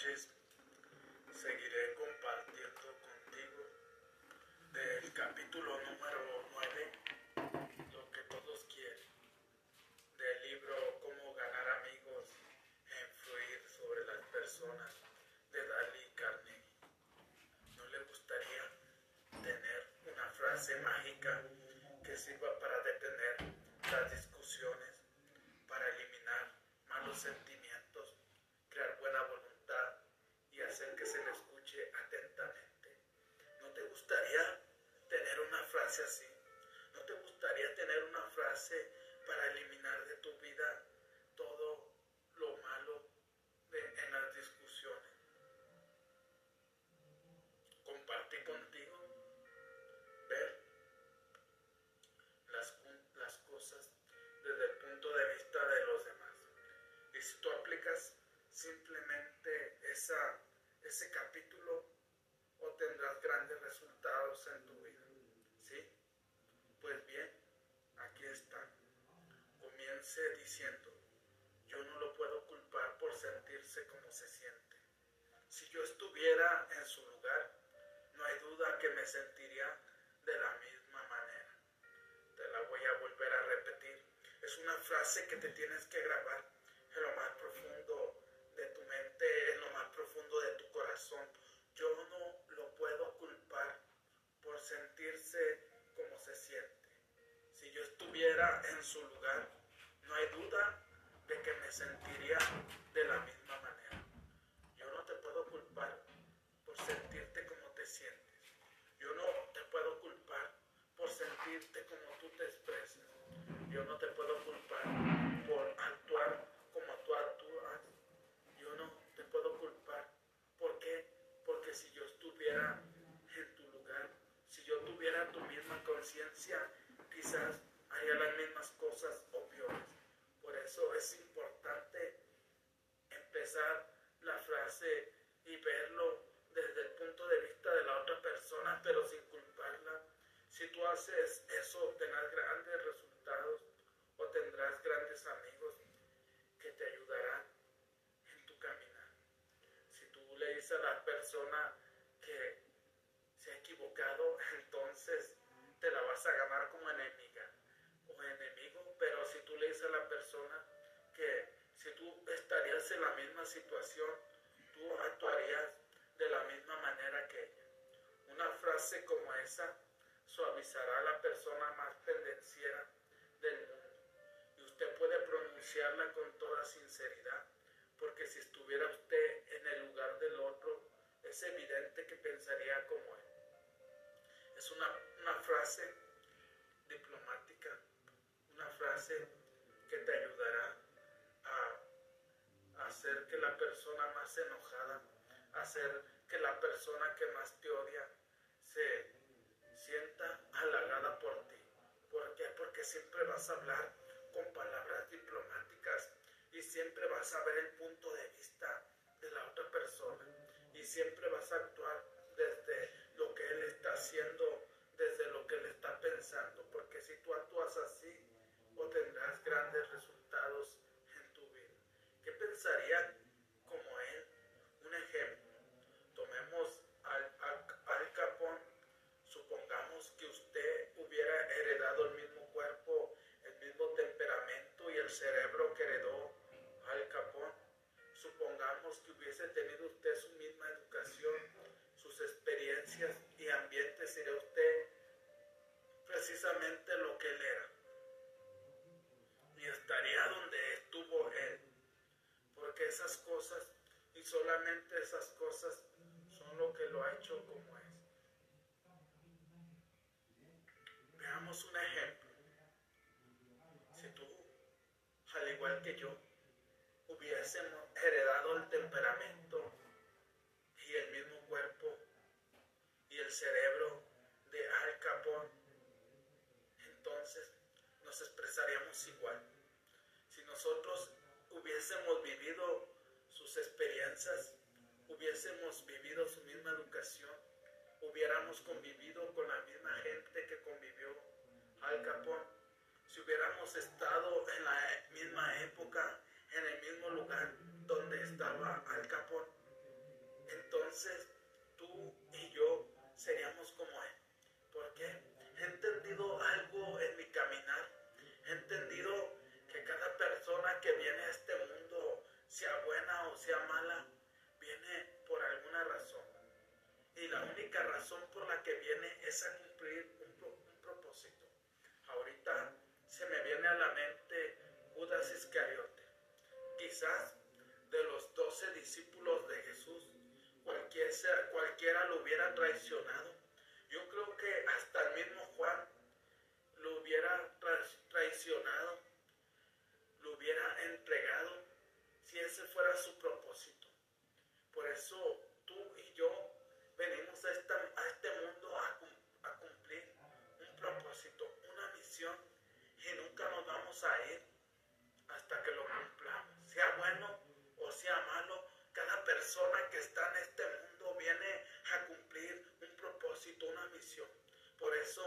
seguiré compartiendo contigo del capítulo número 9, lo que todos quieren, del libro Cómo ganar amigos e influir sobre las personas de Dali Carnegie. ¿No le gustaría tener una frase mágica que sirva así? ¿No te gustaría tener una frase para eliminar de tu vida todo lo malo en las discusiones? Compartir contigo, ver las, las cosas desde el punto de vista de los demás. Y si tú aplicas simplemente esa, ese capítulo, obtendrás grandes resultados en tu vida. ¿Sí? Pues bien, aquí está. Diciendo, yo no lo puedo culpar por sentirse como se siente. Si yo estuviera en su lugar, no hay duda que me sentiría de la misma manera. Te la voy a volver a repetir. Es una frase que te tienes que grabar en lo más profundo de tu mente, en lo más profundo de tu corazón. Yo no lo puedo culpar por sentirse como se siente. Si yo estuviera en su lugar, no hay duda de que me sentiría de la misma manera. Yo no te puedo culpar por sentirte como te sientes. Yo no te puedo culpar por sentirte como tú te expresas. Yo no te puedo culpar por actuar como tú actúas. Yo no te puedo culpar. ¿Por qué? Porque si yo estuviera en tu lugar, si yo tuviera tu misma conciencia, quizás haría las mismas cosas o peores. Por eso es importante empezar la frase y verlo desde el punto de vista de la otra persona, pero sin culparla. Si tú haces eso, obtendrás grandes resultados o tendrás grandes amigos que te ayudarán en tu caminar. Si tú le dices a la persona que se ha equivocado, entonces te la vas a ganar como enemiga o enemigo, pero si tú le dices a la persona que la misma situación, tú actuarías de la misma manera que ella. Una frase como esa suavizará a la persona más pendenciera del mundo. Y usted puede pronunciarla con toda sinceridad, porque si estuviera usted en el lugar del otro, es evidente que pensaría como él. Es una, una frase diplomática, una frase que te ayudará hacer que la persona más enojada, hacer que la persona que más te odia se sienta halagada por ti. ¿Por qué? Porque siempre vas a hablar con palabras diplomáticas y siempre vas a ver el punto de vista de la otra persona y siempre vas a actuar desde lo que él está haciendo, desde lo que él está pensando, porque si tú actúas así, obtendrás grandes resultados. ¿Qué pensarían como él? Un ejemplo, tomemos al, al, al Capón, supongamos que usted hubiera heredado el mismo cuerpo, el mismo temperamento y el cerebro que heredó Al Capón. Supongamos que hubiese tenido usted su misma educación, sus experiencias y ambiente, sería usted precisamente lo que él era. Y estaría donde estuvo él. Porque esas cosas, y solamente esas cosas, son lo que lo ha hecho como es. Veamos un ejemplo. Si tú, al igual que yo, hubiésemos heredado el temperamento y el mismo cuerpo y el cerebro de Al Capone, entonces nos expresaríamos igual. Si nosotros hubiésemos vivido sus experiencias, hubiésemos vivido su misma educación, hubiéramos convivido con la misma gente que convivió Al Capone, si hubiéramos estado en la misma época, en el mismo lugar donde estaba Al Capone, entonces tú y yo seríamos como Él. ¿Por qué? He entendido algo en mi caminar. He entendido que cada persona que viene a sea buena o sea mala, viene por alguna razón. Y la única razón por la que viene es a cumplir un, propósito. Ahorita se me viene a la mente Judas Iscariote. Quizás de los doce discípulos de Jesús, cualquiera, cualquiera lo hubiera traicionado. Yo creo que hasta el mismo Juan lo hubiera traicionado, lo hubiera entregado, ese fuera su propósito. Por eso tú y yo venimos a, este mundo a, a cumplir un propósito, una misión, y nunca nos vamos a ir hasta que lo cumplamos, sea bueno o sea malo. Cada persona que está en este mundo viene a cumplir un propósito, una misión. Por eso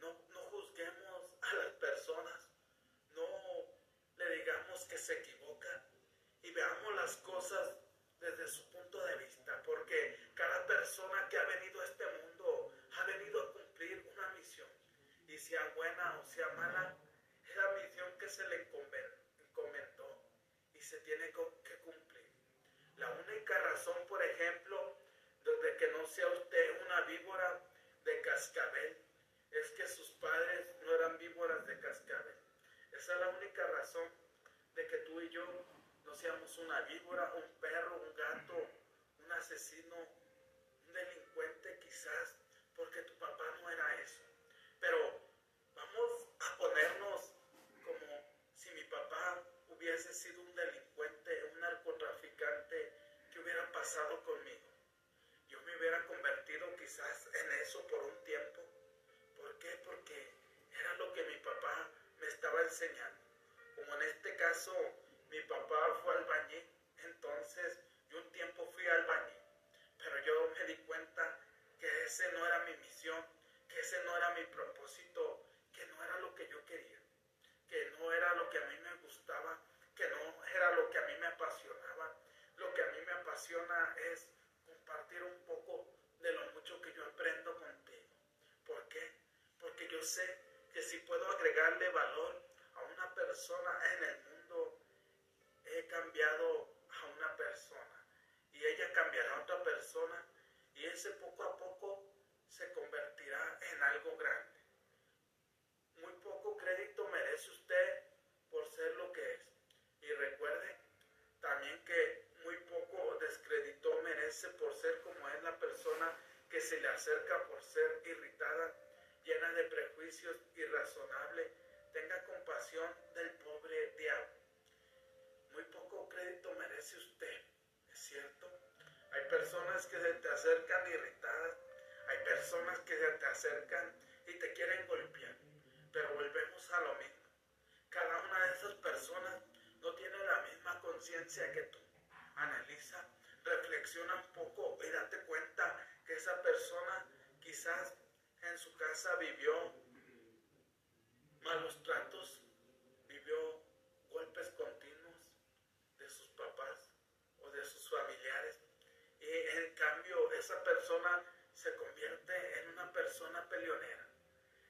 no, no juzguemos a las personas, no le digamos que se equivocan veamos las cosas desde su punto de vista, porque cada persona que ha venido a este mundo ha venido a cumplir una misión, y sea buena o sea mala, es la misión que se le encomendó y se tiene que cumplir. La única razón, por ejemplo, de que no sea usted una víbora de cascabel, es que sus padres no eran víboras de cascabel. Esa es la única razón de que tú y yo no seamos una víbora, un perro, un gato, un asesino, un delincuente quizás, porque tu papá no era eso. Pero vamos a ponernos como si mi papá hubiese sido un delincuente, un narcotraficante que hubiera pasado conmigo. Yo me hubiera convertido quizás en eso por un tiempo. ¿Por qué? Porque era lo que mi papá me estaba enseñando. Como en este caso mi papá fue albañil, entonces yo un tiempo fui albañil, pero yo me di cuenta que ese no era mi misión, que ese no era mi propósito, que no era lo que yo quería, que no era lo que a mí me gustaba, que no era lo que a mí me apasionaba. Lo que a mí me apasiona es compartir un poco de lo mucho que yo aprendo contigo. ¿Por qué? Porque yo sé que si puedo agregarle valor a una persona en el mundo, he cambiado a una persona y ella cambiará a otra persona y ese poco a poco se convertirá en algo grande. Muy poco crédito merece usted por ser lo que es. Y recuerde también que muy poco descrédito merece por ser como es la persona que se le acerca por ser irritada, llena de prejuicios, irrazonable. Tenga compasión del pobre diablo que se te acercan irritadas, hay personas que se te acercan y te quieren golpear, pero volvemos a lo mismo. Cada una de esas personas no tiene la misma conciencia que tú. Analiza, reflexiona un poco y date cuenta que esa persona quizás en su casa vivió malos tratos, vivió golpes continuos familiares. Y en cambio esa persona se convierte en una persona peleonera,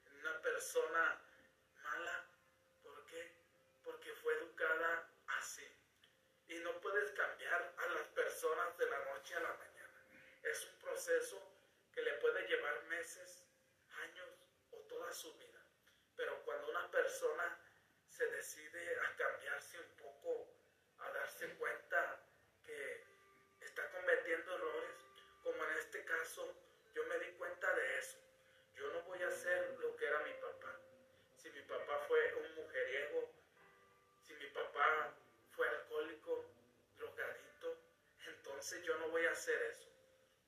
en una persona mala. ¿Por qué? Porque fue educada así. Y no puedes cambiar a las personas de la noche a la mañana. Es un proceso que le puede llevar meses, años o toda su vida. Pero cuando una persona se decide a cambiarse un poco, a darse cuenta que está cometiendo errores, en este caso yo me di cuenta de eso. Yo no voy a hacer lo que era mi papá. Si mi papá fue un mujeriego, si mi papá fue alcohólico, drogadito, entonces yo no voy a hacer eso.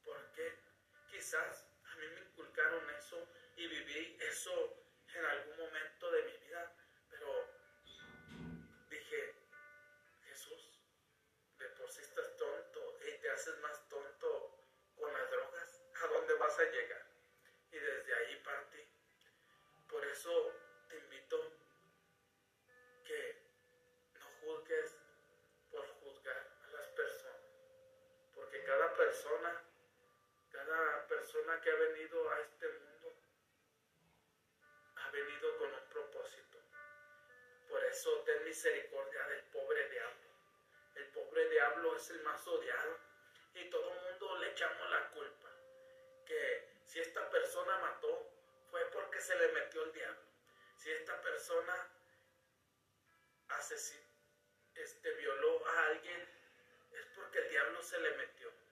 Porque quizás a mí me inculcaron eso y viví eso en algún momento que ha venido a este mundo ha venido con un propósito. Por eso ten misericordia del pobre diablo. El pobre diablo es el más odiado y todo el mundo le echamos la culpa. Que si esta persona mató fue porque se le metió el diablo. Si esta persona asesinó, este, violó a alguien es porque el diablo se le metió.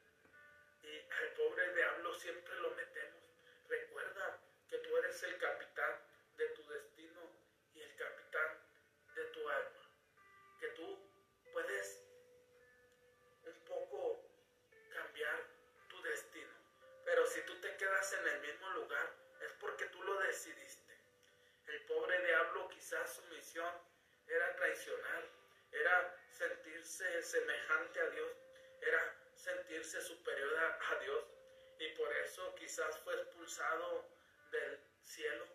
Y al pobre diablo siempre lo metemos. Recuerda que tú eres el capitán de tu destino y el capitán de tu alma. Que tú puedes un poco cambiar tu destino. Pero si tú te quedas en el mismo lugar, es porque tú lo decidiste. El pobre diablo quizás su misión era traicionar, era sentirse semejante a Dios, sentirse superior a, Dios y por eso quizás fue expulsado del cielo.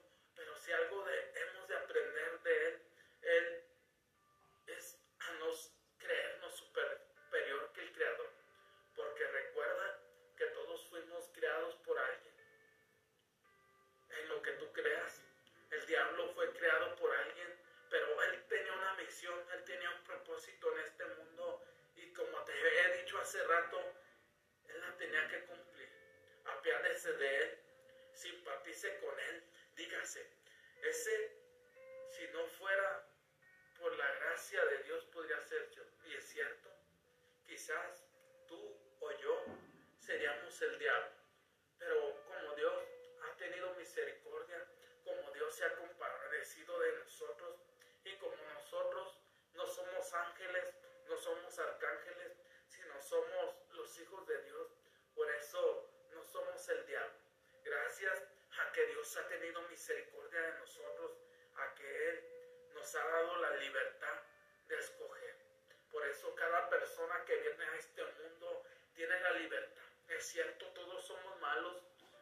De él, simpatice con él, dígase, ese, si no fuera por la gracia de Dios, podría ser yo. Y es cierto, quizás tú o yo seríamos el diablo, pero como Dios ha tenido misericordia, como Dios se ha compadecido de nosotros y como nosotros no somos ángeles, no somos arcángeles, sino somos los hijos de Dios. Por eso no somos el diablo. Gracias a que Dios ha tenido misericordia de nosotros, a que Él nos ha dado la libertad de escoger. Por eso cada persona que viene a este mundo tiene la libertad. Es cierto, todos somos malos,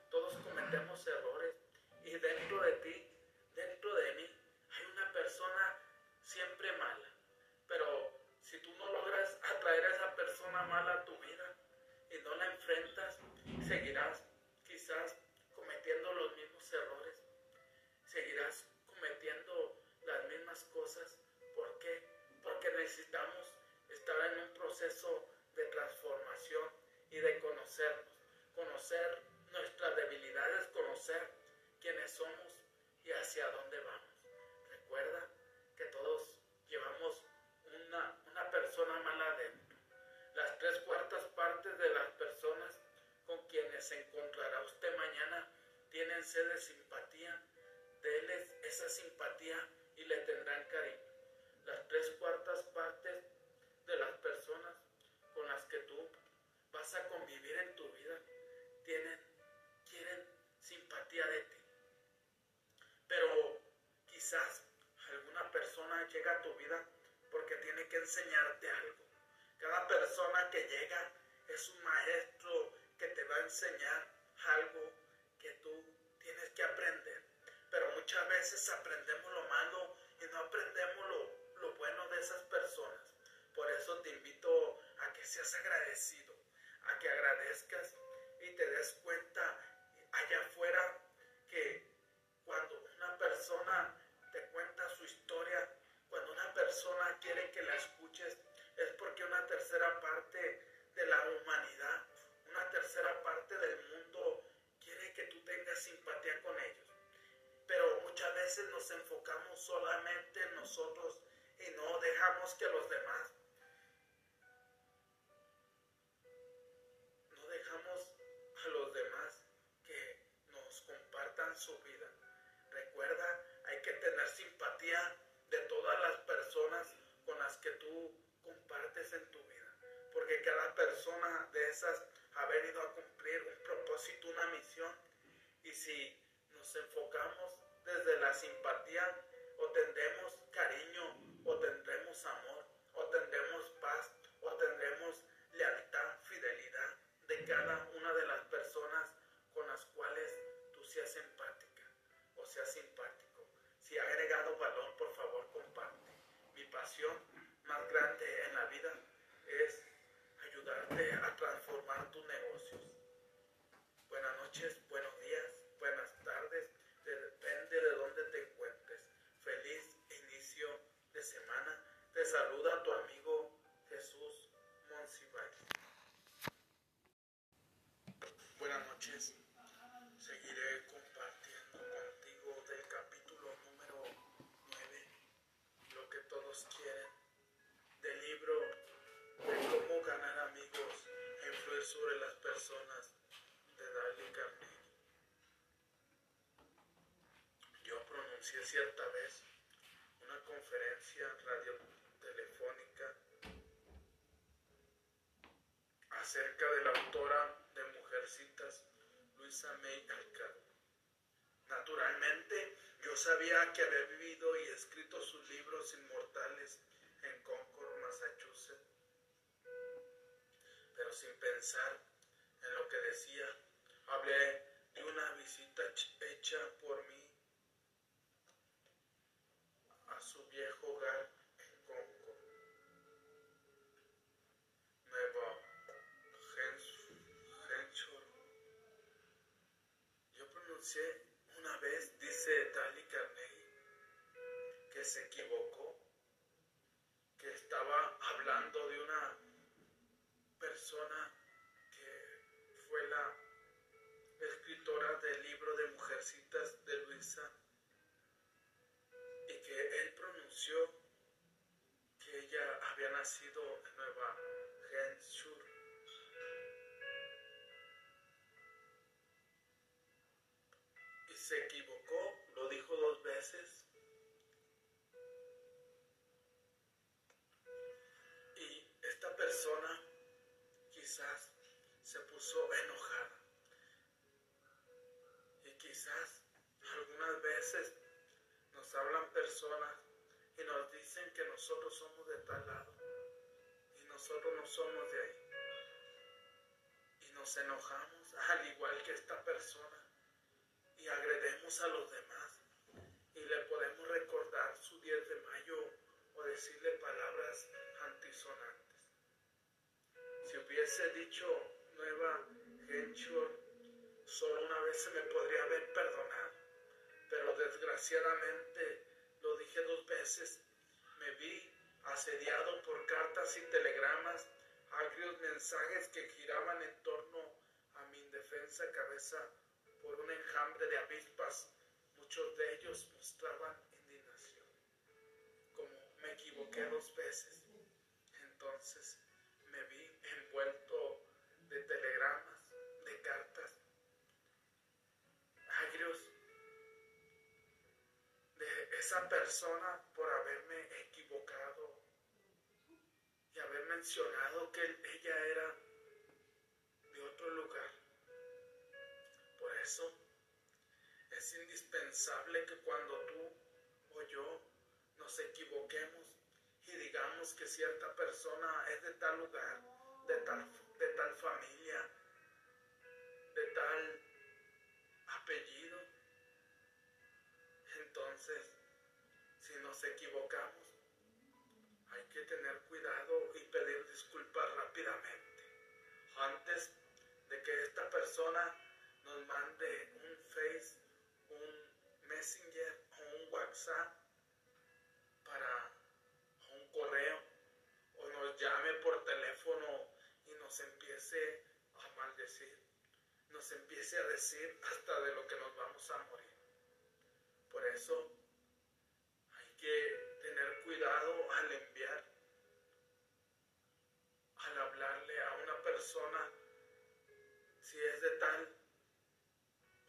todos cometemos errores y dentro de ti, dentro de mí, hay una persona siempre mala. Pero si tú no logras atraer a esa persona mala a tu vida y no la enfrentas, seguirás estar en un proceso de transformación y de conocernos, conocer nuestras debilidades, conocer quiénes somos y hacia dónde vamos. Recuerda que todos llevamos una, una persona mala adentro. Las tres cuartas partes de las personas con quienes se encontrará usted mañana tienen sed de simpatía. Deles esa simpatía y le tendrán cariño. Las tres cuartas partes vas a convivir en tu vida tienen, quieren simpatía de ti. Pero quizás alguna persona llega a tu vida porque tiene que enseñarte algo. Cada persona que llega es un maestro que te va a enseñar algo que tú tienes que aprender. Pero muchas veces aprendemos lo malo y no aprendemos lo, lo bueno de esas personas. Por eso te invito a que seas agradecido, a que agradezcas y te des cuenta allá afuera que cuando una persona te cuenta su historia, cuando una persona quiere que la escuches, es porque una tercera parte de la humanidad, una tercera parte del mundo quiere que tú tengas simpatía con ellos. Pero muchas veces nos enfocamos solamente en nosotros y no dejamos que los demás simpatía de todas las personas con las que tú compartes en tu vida. Porque cada persona de esas ha venido a cumplir un propósito, una misión. Y si nos enfocamos desde la simpatía, o tendremos cariño, o tendremos amor, o tendremos paz, o tendremos lealtad, fidelidad de cada una de las personas con las cuales tú seas empática o seas simpático. Si ha agregado a transformar tus negocios. Buenas noches, buenos días, buenas tardes, depende de dónde te encuentres. Feliz inicio de semana. Te saludo. Sobre las personas de Dale Carnegie. Yo pronuncié cierta vez una conferencia radiotelefónica acerca de la autora de Mujercitas, Luisa May Alcott. Naturalmente, yo sabía que había vivido y escrito sus libros inmortales en Concord, Massachusetts, pero sin pensar en lo que decía, hablé de una visita hecha por mí a su viejo hogar en Concord, Nueva Hampshire. Yo pronuncié una vez, dice Dale Carnegie, que se equivocó, nacido en Nueva Hampshire. Y se equivocó, lo dijo dos veces. Y esta persona quizás se puso enojada. Y quizás algunas veces nos hablan personas y nos dicen que nosotros somos de tal lado nosotros no somos de ahí. Y nos enojamos al igual que esta persona y agredemos a los demás y le podemos recordar su 10 de mayo o decirle palabras antisonantes. Si hubiese dicho Nueva Hampshire, solo una vez se me podría haber perdonado, pero desgraciadamente lo dije dos veces. Me vi asediado por cartas y telegramas, agrios mensajes que giraban en torno a mi indefensa cabeza por un enjambre de avispas. Muchos de ellos mostraban indignación. Como me equivoqué dos veces, entonces me vi envuelto de telegramas, de cartas, agrios de esa persona por haberme equivocado y haber mencionado que ella era de otro lugar. Por eso es indispensable que cuando tú o yo nos equivoquemos y digamos que cierta persona es de tal lugar, de tal, de tal familia, de tal apellido, entonces si nos equivocamos hay que tener cuidado pedir disculpas rápidamente antes de que esta persona nos mande un Face, un Messenger o un WhatsApp para un correo o nos llame por teléfono y nos empiece a maldecir, nos empiece a decir hasta de lo que nos vamos a morir. Por eso hay que tener cuidado al enviar, al hablarle a una persona si es de tal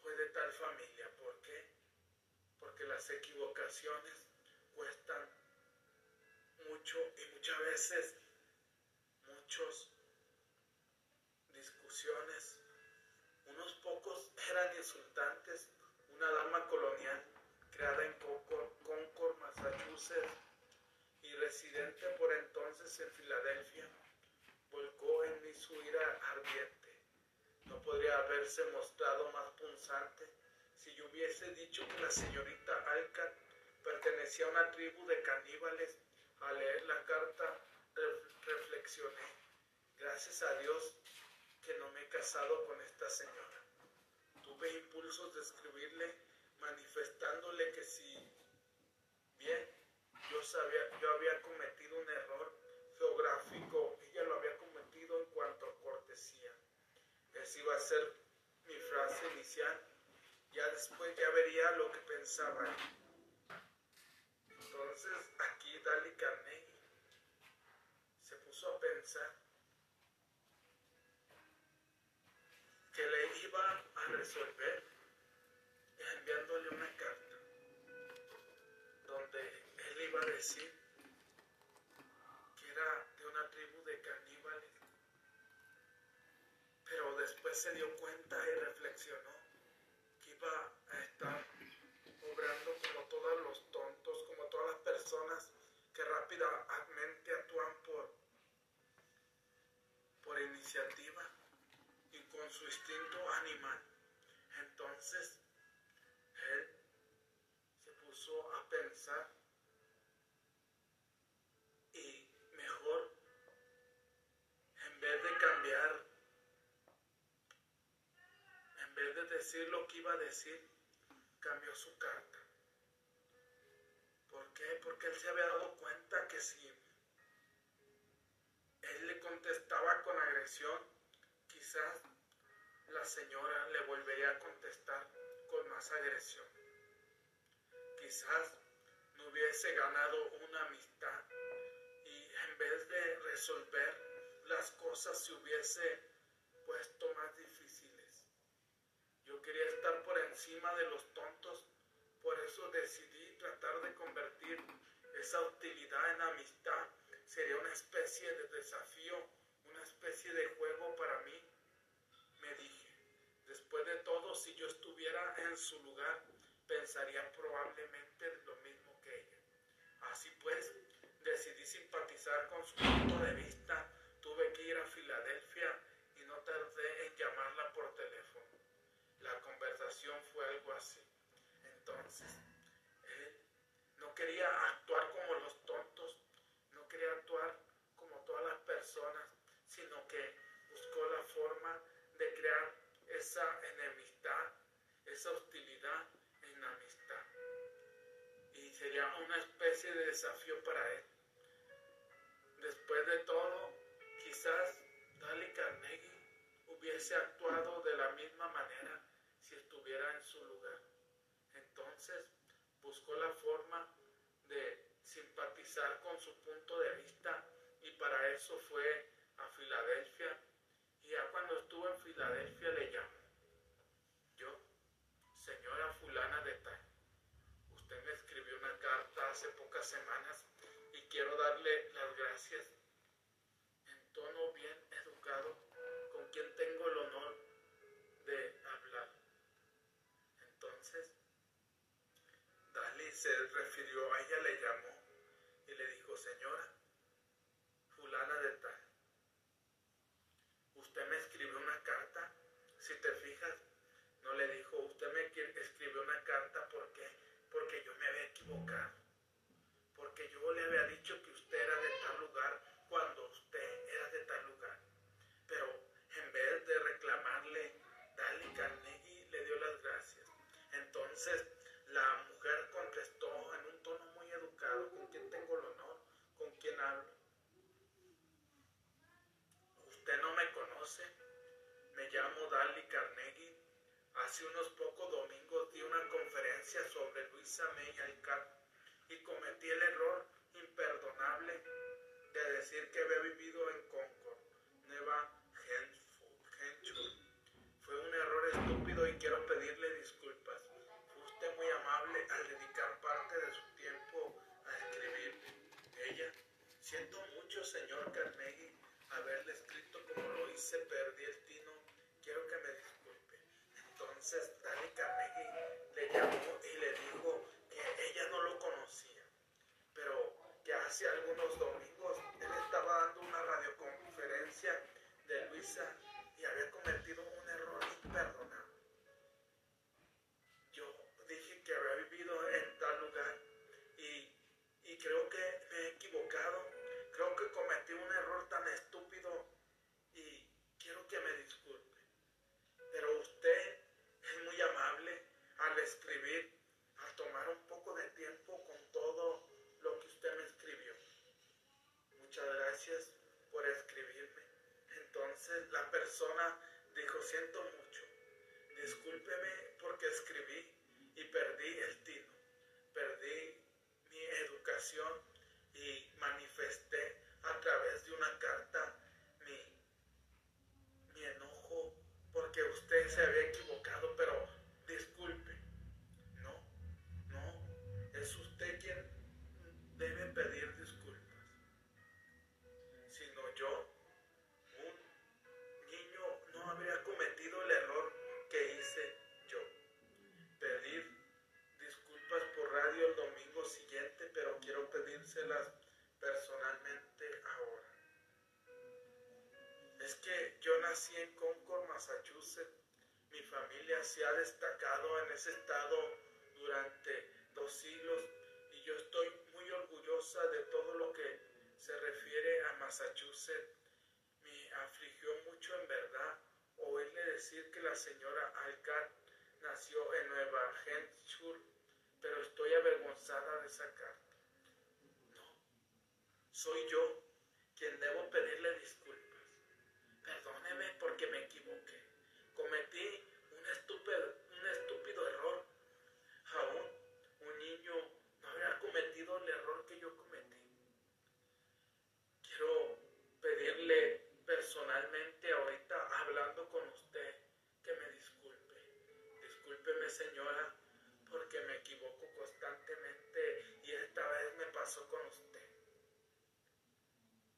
o es de tal familia. ¿Por qué? Porque las equivocaciones cuestan mucho y muchas veces muchos discusiones. Unos pocos eran insultantes. Una dama colonial creada en Concord, Massachusetts y residente por entonces en Filadelfia, volcó en mí su ira ardiente. No podría haberse mostrado más punzante si yo hubiese dicho que la señorita Alcat pertenecía a una tribu de caníbales. Al leer la carta reflexioné, gracias a Dios que no me he casado con esta señora. Tuve impulsos de escribirle manifestándole que si bien yo, sabía, yo había cometido un error geográfico, ella lo había cometido en cuanto a cortesía. Esa iba a ser mi frase inicial. Ya después ya vería lo que pensaba. Entonces aquí Dali Carnegie se puso a pensar que le iba a resolver enviándole una carta donde él iba a decir que era de una tribu de caníbales. Se dio cuenta y reflexionó que iba a estar obrando como todos los tontos, como todas las personas que rápidamente actúan por, por iniciativa y con su instinto animal. Entonces, él se puso a pensar decir lo que iba a decir, cambió su carta. ¿Por qué? Porque él se había dado cuenta que si él le contestaba con agresión, quizás la señora le volvería a contestar con más agresión. Quizás no hubiese ganado una amistad y en vez de resolver las cosas se hubiese puesto más difíciles. Yo quería estar por encima de los tontos, por eso decidí tratar de convertir esa hostilidad en amistad. Sería una especie de desafío, una especie de juego para mí. Me dije, después de todo, si yo estuviera en su lugar, pensaría probablemente lo mismo que ella. Así pues, decidí simpatizar con su punto de vista. Tuve que ir a Filadelfia y no tardé en llamarla por teléfono. La conversación fue algo Entonces, él no quería actuar como los tontos, no quería actuar como todas las personas, sino que buscó la forma de crear esa enemistad, esa hostilidad en amistad. Y sería una especie de desafío para él. Después de todo, quizás Dale Carnegie hubiese actuado de la misma manera estuviera en su lugar. Entonces buscó la forma de simpatizar con su punto de vista y para eso fue a Filadelfia. Y ya cuando estuvo en Filadelfia le llamó. Yo, señora fulana de tal, usted me escribió una carta hace pocas semanas y quiero darle las gracias se refirió, a ella le llamó y le dijo, señora, fulana de tal, usted me escribió una carta, si te fijas, no le dijo, usted me escribió una carta porque porque yo me había equivocado, conoce, me llamo Dali Carnegie. Hace unos pocos domingos di una conferencia sobre Luisa May Alcott y cometí el error imperdonable de decir que había vivido en Concord, Nueva Hampshire. Fue un error estúpido y quiero pedirle disculpas. Fue usted muy amable al dedicar parte de su tiempo a escribir. Ella, siento mucho, señor Carnegie, hice, perdí el tino. Quiero que me disculpe. Entonces, Dani Carnegie le llamó y le dijo que ella no lo conocía, pero que hace algunos domingos familia se ha destacado en ese estado durante dos siglos y yo estoy muy orgullosa de todo lo que se refiere a Massachusetts. Me afligió mucho en verdad oírle decir que la señora Alcar nació en Nueva Hampshire, pero estoy avergonzada de esa carta. No, soy yo quien debo pedirle disculpas. Señora, porque me equivoco constantemente y esta vez me pasó con usted.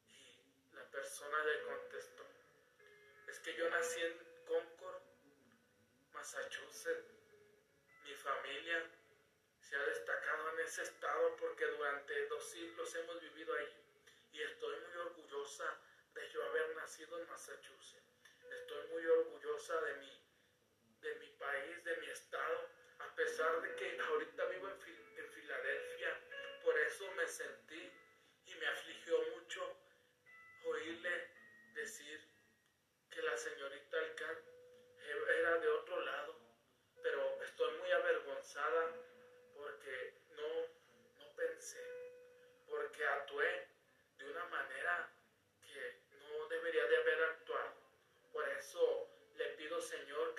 Y la persona le contestó, es que yo nací en Concord, Massachusetts. Mi familia se ha destacado en ese estado porque durante dos siglos hemos vivido ahí y estoy muy orgullosa de yo haber nacido en Massachusetts. Estoy muy orgullosa de mi, de mi país, de mi estado, a pesar de que ahorita vivo en, en Filadelfia. Por eso me sentí y me afligió mucho oírle decir que la señorita Alcar era de otro lado, pero estoy muy avergonzada porque no, no pensé, porque actué de una manera que no debería de haber actuado. Por eso le pido, señor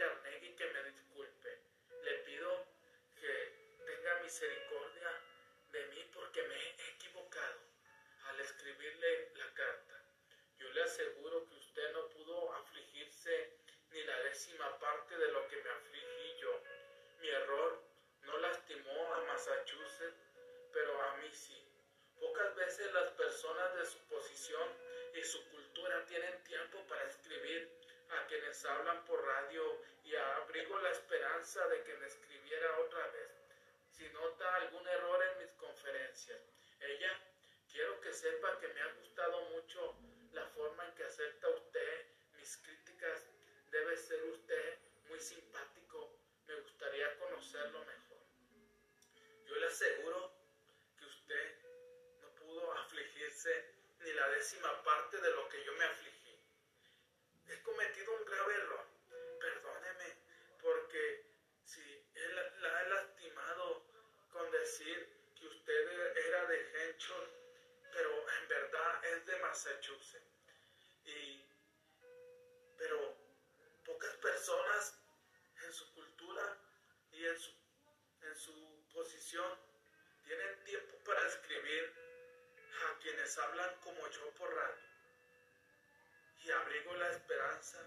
parte de lo que me afligí yo. Mi error no lastimó a Massachusetts, pero a mí sí. Pocas veces las personas de su posición y su cultura tienen tiempo para escribir a quienes hablan por radio y abrigo la esperanza de que me escribiera otra vez. Si nota algún error en mis conferencias, ella quiero que sepa que me ha gustado mucho la forma en que acepta usted mis críticas. Debe ser usted muy simpático. Me gustaría conocerlo mejor. Yo le aseguro que usted no pudo afligirse ni la décima parte de lo que yo me afligí. He cometido un grave error. Perdóneme, porque si él la he lastimado con decir que usted era de Henchor, pero en verdad es de Massachusetts. Y, pocas personas en su cultura y en su, en su posición tienen tiempo para escribir a quienes hablan como yo por radio. Y abrigo la esperanza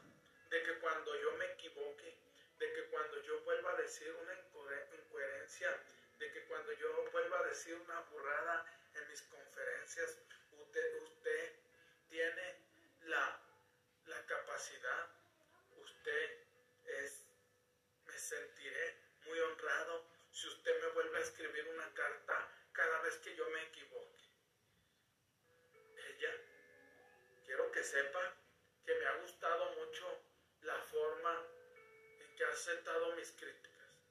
de que cuando yo me equivoque, de que cuando yo vuelva a decir una incoherencia, de que cuando yo vuelva a decir una burrada en mis conferencias, usted, usted tiene la, la capacidad, usted es, me sentiré muy honrado si usted me vuelve a escribir una carta cada vez que yo me equivoque. Ella, quiero que sepa que me ha gustado mucho la forma en que ha aceptado mis críticas.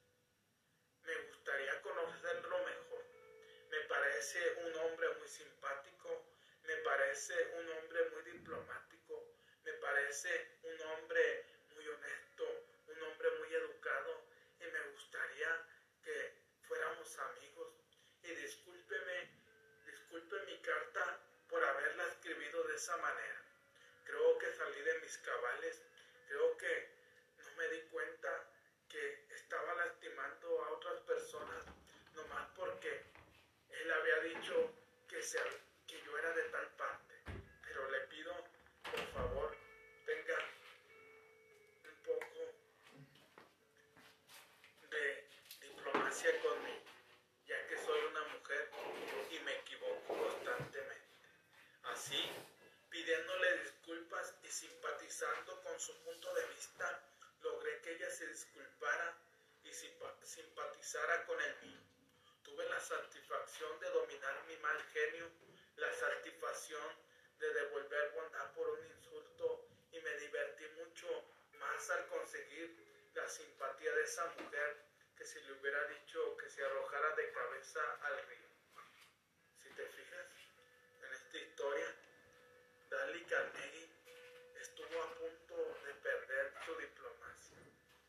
Me gustaría conocerlo mejor. Me parece un hombre muy simpático, me parece un hombre muy diplomático, me parece un hombre esa manera. Creo que salí de mis cabales, creo que no me di cuenta que estaba lastimando a otras personas, nomás porque él había dicho que se había simpatizando con su punto de vista, logré que ella se disculpara y simpatizara con el mío. Tuve la satisfacción de dominar mi mal genio, la satisfacción de devolver bondad por un insulto y me divertí mucho más al conseguir la simpatía de esa mujer que si le hubiera dicho que se arrojara de cabeza al río. Si te fijas en esta historia, Dali Carnegie estuvo a punto de perder su diplomacia,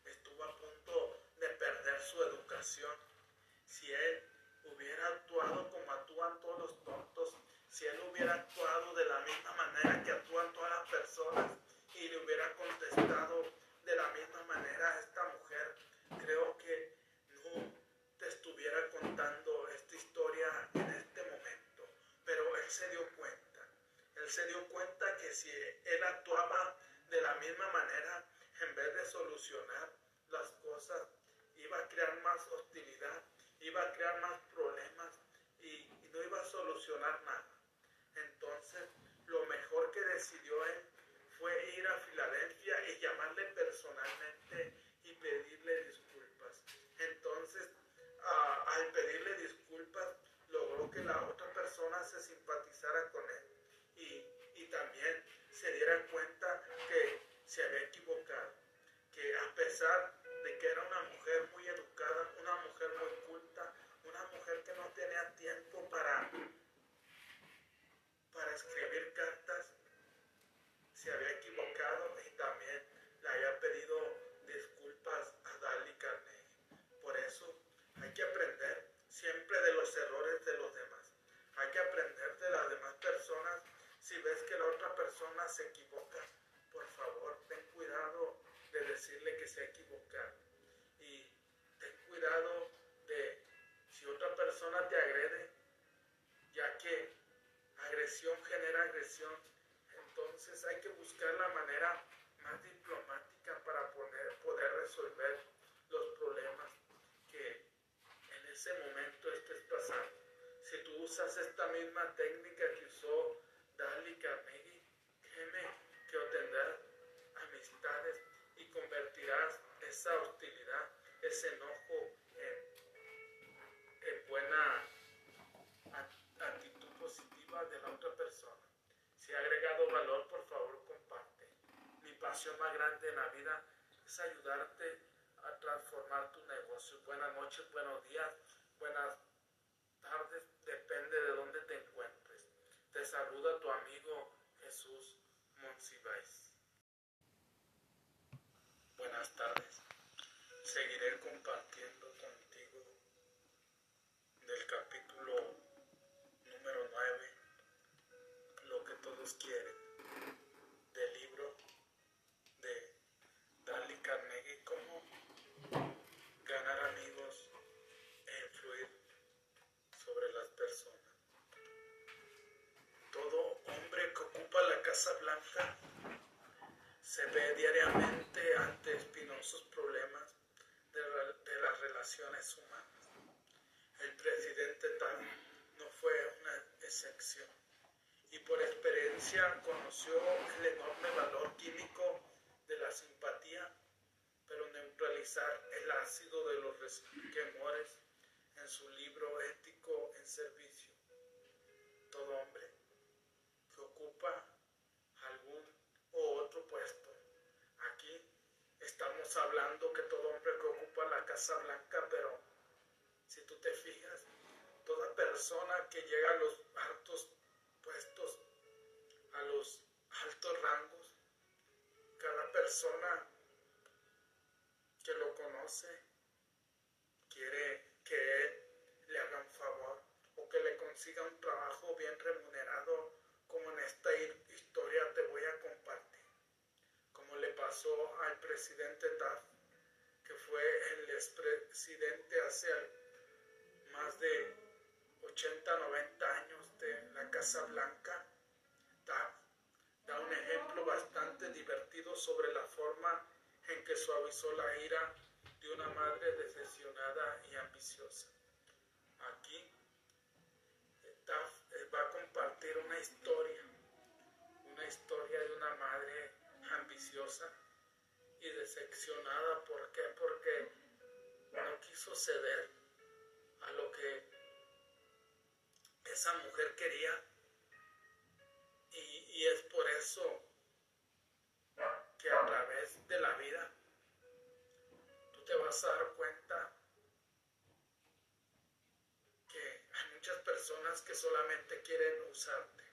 estuvo a punto de perder Si él hubiera actuado como actúan todos los tontos, si él hubiera actuado de la misma manera que actúan todas las personas y le hubiera contestado de la misma manera a esta mujer, creo que no te estuviera contando esta historia en este momento. Pero él se dio cuenta, él se dio cuenta que si él actuaba de la misma manera, en vez de solucionar las cosas, iba a crear más hostilidad, iba a crear más problemas y, no iba a solucionar nada. Entonces, lo mejor que decidió él fue ir a Filadelfia y llamarle personalmente y pedirle disculpas. Entonces, al pedirle disculpas, logró que la otra persona se simpatizara con él y, y también se diera cuenta que se había equivocado, que a pesar de que era una mujer muy educada, una mujer muy culta, una mujer que no tenía tiempo para, para escribir cartas, se había equivocado y también le había pedido disculpas a Dali Carnegie. Por eso hay que aprender siempre de los errores de los demás. Hay que aprender de las demás personas. Si ves que la otra persona se equivoca, por favor, ten cuidado de decirle que se ha equivocado. Cuidado de si otra persona te agrede, ya que agresión genera agresión, entonces hay que buscar la manera más diplomática para poder, poder resolver los problemas que en ese momento estés pasando. Si tú usas esta misma técnica que usó Dali Carnegie, créeme que obtendrás amistades y convertirás esa hostilidad, ese enojo en, en buena actitud positiva de la otra persona. Si ha agregado valor, por favor, comparte. Más grande en la vida es ayudarte a transformar tu negocio. Buenas noches, buenos días, buenas tardes, depende de dónde te encuentres. Te saluda tu amigo Jesús Monsiváis. Buenas tardes. Seguiré compartiendo contigo del capítulo número 9, Lo que todos quieren, del libro de Dali Carnegie, cómo ganar amigos e influir sobre las personas. Todo hombre que ocupa la Casa Blanca se ve diariamente ante espinosos problemas de, de las relaciones humanas. El presidente Tal no fue una excepción y por experiencia conoció el enorme valor químico de la simpatía, pero neutralizar el ácido de los resquemores en su libro ético en servicio. Todo hombre que ocupa algún o otro puesto. Aquí estamos hablando que todo hombre que ocupa la Casa Blanca, pero si tú te fijas, toda persona que llega a los altos puestos, a los altos rangos, cada persona que lo conoce quiere que él le haga un favor o que le consiga un trabajo bien remunerado como en esta historia te voy a compartir. Pasó al presidente Taft, que fue el expresidente hace más de 80, 90 años este, la Casa Blanca da, da un ejemplo bastante divertido sobre la forma en que suavizó la ira de una madre decepcionada y ambiciosa. Aquí Taft eh, va a compartir una historia, una historia de una madre ambiciosa y decepcionada. ¿Por qué? Porque no quiso ceder a lo que esa mujer quería. Y, y es por eso que a través de la vida tú te vas a dar cuenta que hay muchas personas que solamente quieren usarte.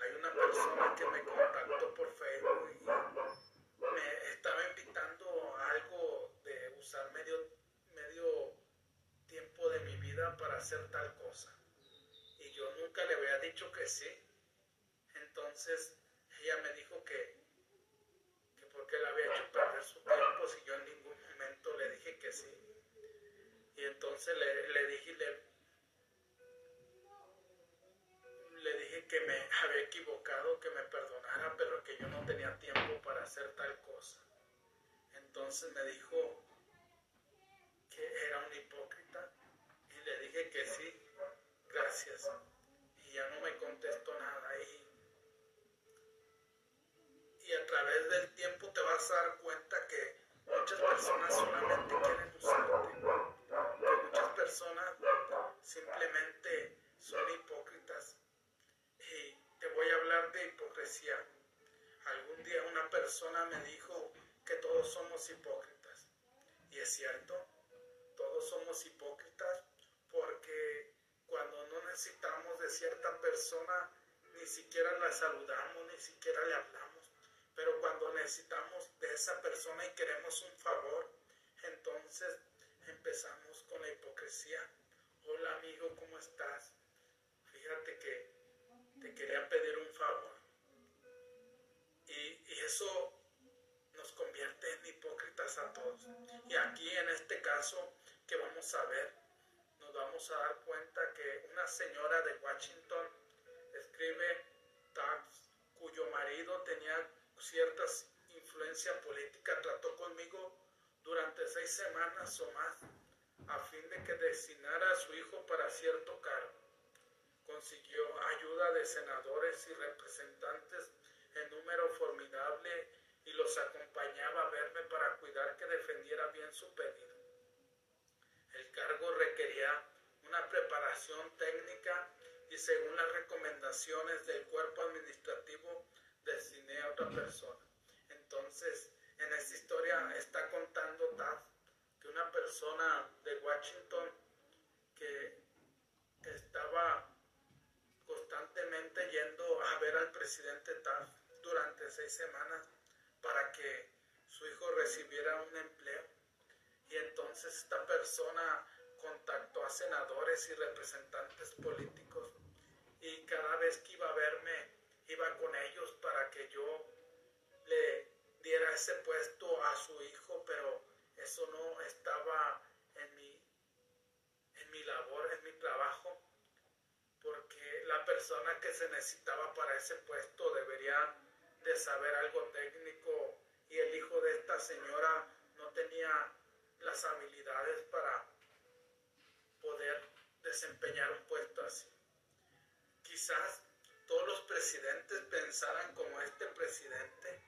Hay una persona que me contactó por Facebook me estaba invitando a algo de usar medio, medio tiempo de mi vida para hacer tal cosa. Y yo nunca le había dicho que sí. Entonces ella me dijo que, que porque le había hecho perder su tiempo si yo en ningún momento le dije que sí. Y entonces le, le dije, le, le dije que me había equivocado, que me perdonara, pero que yo no tenía tiempo para hacer tal cosa. Entonces me dijo que era un hipócrita y le dije que sí, gracias. Y ya no me contestó nada. Y, y a través del tiempo te vas a dar cuenta que muchas personas solamente quieren usarte. Que muchas personas simplemente son hipócritas. Y te voy a hablar de hipocresía. Algún día una persona me dijo que todos somos hipócritas. Y es cierto, somos hipócritas porque cuando no necesitamos de cierta persona, ni siquiera la saludamos, ni siquiera le hablamos. Pero cuando necesitamos de esa persona y queremos un favor, entonces empezamos con la hipocresía. Hola amigo, ¿cómo estás? Fíjate que te quería pedir un favor. Y, y eso nos convierte en hipócritas a todos. Y aquí en este caso que vamos a ver, nos vamos a dar cuenta que una señora de Washington escribe Tax, cuyo marido tenía cierta influencia política, trató conmigo durante seis semanas o más a fin de que designara a su hijo para cierto cargo. Consiguió ayuda de senadores y representantes en número formidable y los acompañaba a verme para cuidar que defendiera bien su pedido. Cargo requería una preparación técnica y según las recomendaciones del cuerpo administrativo designé a otra persona. Entonces, en esta historia está contando Taft que una persona de Washington que estaba constantemente yendo a ver al presidente Taft durante seis semanas para que su hijo recibiera un empleo. Y entonces esta persona contactó a senadores y representantes políticos. Y cada vez que iba a verme iba con ellos para que yo le diera ese puesto a su hijo, pero eso no estaba en mi, en mi labor, en mi trabajo, porque la persona que se necesitaba para ese puesto debería de saber algo técnico. Y el hijo de esta señora no tenía las habilidades para poder desempeñar un puesto así. Quizás todos los presidentes pensaran como este presidente,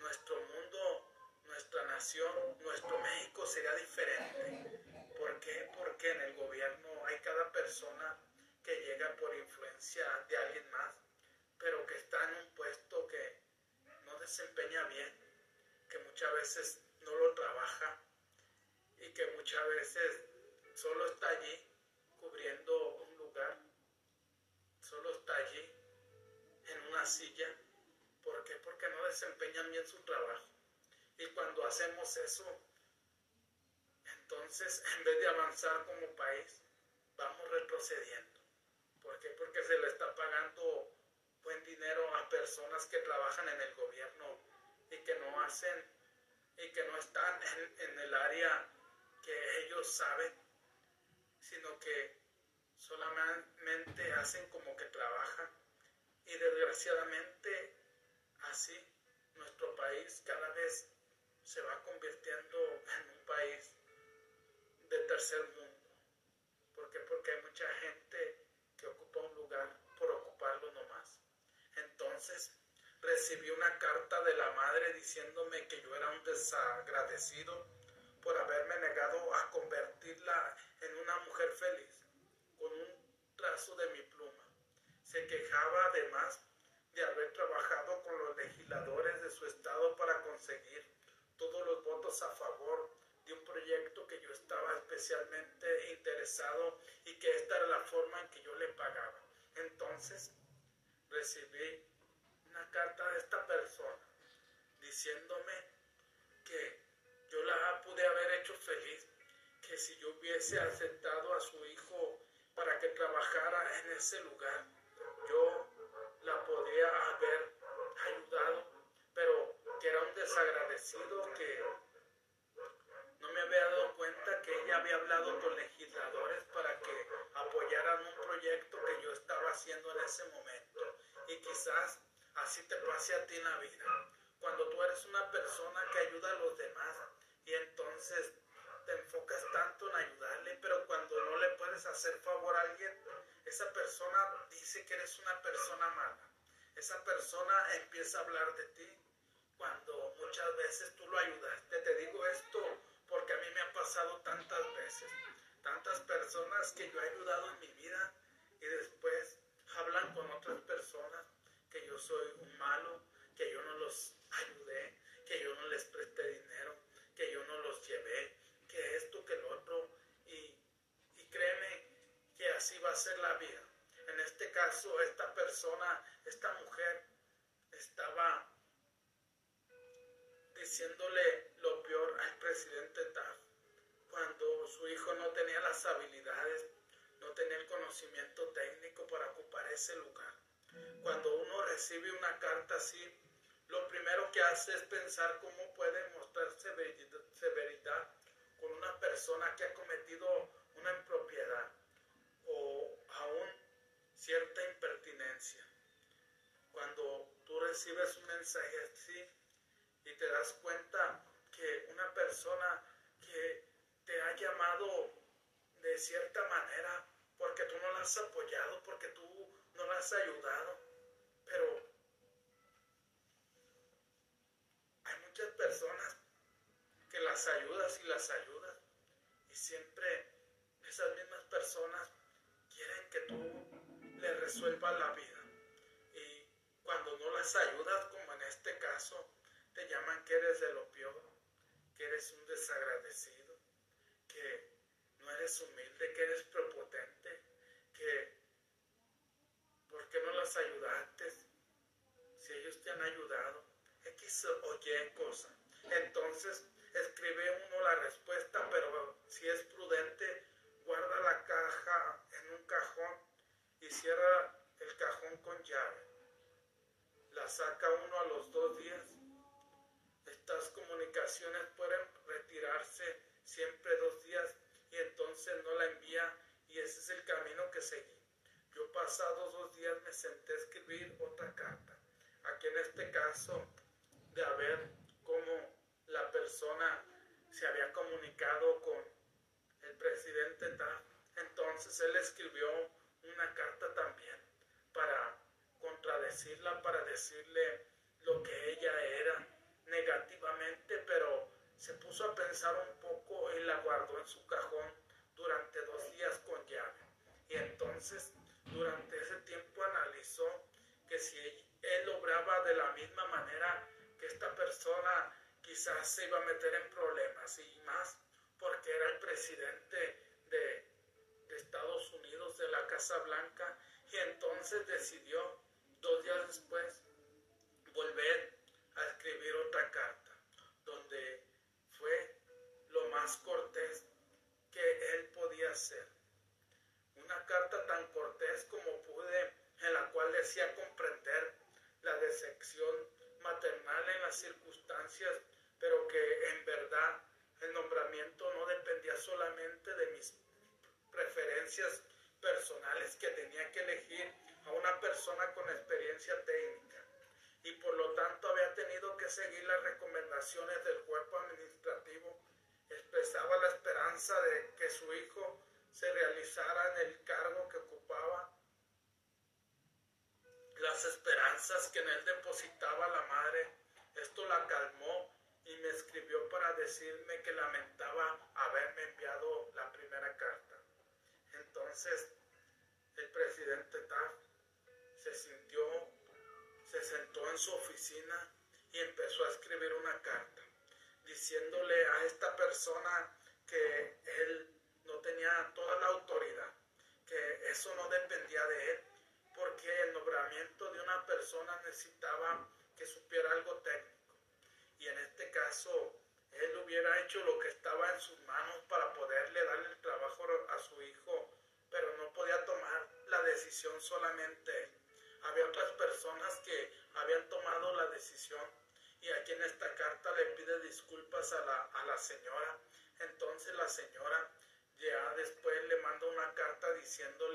nuestro mundo, nuestra nación, nuestro México sería diferente. ¿Por qué? Porque en el gobierno hay cada persona que llega por influencia de alguien más, pero que está en un puesto que no desempeña bien, que muchas veces no lo trabaja y que muchas veces solo está allí cubriendo un lugar, solo está allí en una silla. ¿Por qué? Porque no desempeñan bien su trabajo. Y cuando hacemos eso, entonces en vez de avanzar como país, vamos retrocediendo. ¿Por qué? Porque se le está pagando buen dinero a personas que trabajan en el gobierno y que no hacen y que no están en, en el área que ellos saben, sino que solamente hacen como que trabajan y desgraciadamente así nuestro país cada vez se va convirtiendo en un país de tercer mundo. ¿Por qué? Porque hay mucha gente que ocupa un lugar por ocuparlo nomás. Entonces recibí una carta de la madre diciéndome que yo era un desagradecido por haberme negado a convertirla en una mujer feliz con un trazo de mi pluma. Se quejaba además de haber trabajado con los legisladores de su estado para conseguir todos los votos a favor de un proyecto que yo estaba especialmente interesado y que esta era la forma en que yo le pagaba. Entonces recibí una carta de esta persona diciéndome que yo la pude haber hecho feliz, que si yo hubiese aceptado a su hijo para que trabajara en ese lugar, yo la podría haber ayudado, pero que era un desagradecido que no me había dado cuenta que ella había hablado con legisladores para que apoyaran un proyecto que yo estaba haciendo en ese momento. Y quizás así te pase a ti en la vida. Cuando tú eres una persona que ayuda a los demás y entonces te enfocas tanto en ayudarle, pero cuando no le puedes hacer favor a alguien, esa persona dice que eres una persona mala. Esa persona empieza a hablar de ti cuando muchas veces tú lo ayudaste. Te digo esto porque a mí me ha pasado tantas veces. Tantas personas que yo he ayudado en mi vida y después hablan con otras personas que yo soy un malo, que yo no los ayudé, que yo no les presté dinero, que yo no los llevé, que esto, que lo otro. Y, y créeme que así va a ser la vida. En este caso, esta persona, esta mujer, estaba diciéndole lo peor al presidente Taft cuando su hijo no tenía las habilidades, no tenía el conocimiento técnico para ocupar ese lugar. Cuando uno recibe una carta así, lo primero que hace es pensar cómo puede mostrar severidad con una persona que ha cometido una impropiedad o aún cierta impertinencia. Cuando tú recibes un mensaje así y te das cuenta que una persona que te ha llamado de cierta manera porque tú no la has apoyado, porque tú no la has ayudado, pero hay muchas personas que las ayudas y las ayudas y siempre esas mismas personas quieren que tú le resuelvas la vida. Y cuando no las ayudas como en este caso te llaman que eres de lo peor que eres un desagradecido que no eres humilde que eres prepotente que ¿por qué no las ayudaste? Si ellos te han ayudado, X o Y cosa. Entonces escribe uno la respuesta, pero si es prudente, guarda la caja en un cajón y cierra el cajón con llave. La saca uno a los dos días. Estas comunicaciones pueden retirarse siempre dos días y entonces no la envía y ese es el camino que seguí. Pasados dos días me senté a escribir otra carta. Aquí en este caso de a ver cómo la persona se había comunicado con el presidente Entonces él escribió una carta también para contradecirla, para decirle lo que ella era negativamente, pero se puso a pensar un poco y la guardó en su cajón durante dos días con llave. Y entonces durante ese tiempo analizó que si él, obraba de la misma manera que esta persona quizás se iba a meter en problemas y más porque era el presidente de, de Estados Unidos, de la Casa Blanca, y entonces decidió dos días después volver a escribir otra carta, donde fue lo más cortés que él podía hacer carta tan cortés como pude, en la cual decía comprender la decepción maternal en las circunstancias, pero que en verdad el nombramiento no dependía solamente de mis preferencias personales que tenía que elegir a una persona con experiencia técnica y por lo tanto había tenido que seguir las recomendaciones del cuerpo administrativo. Expresaba la esperanza de que su hijo se realizara en el cargo que ocupaba, las esperanzas que en él depositaba la madre. Esto la calmó y me escribió para decirme que lamentaba haberme enviado la primera carta. Entonces el presidente Taft se sintió, se sentó en su oficina y empezó a escribir una carta diciéndole a esta persona que él no tenía toda la autoridad, que eso no dependía de él, porque el nombramiento de una persona necesitaba que supiera algo técnico. Y en este caso, él hubiera hecho lo que estaba en sus manos para poderle dar el trabajo a su hijo, pero no podía tomar la decisión solamente él. Había otras personas que habían tomado la decisión y aquí en esta carta le pide disculpas a la, a la señora. Entonces la señora ya después le manda una carta diciéndole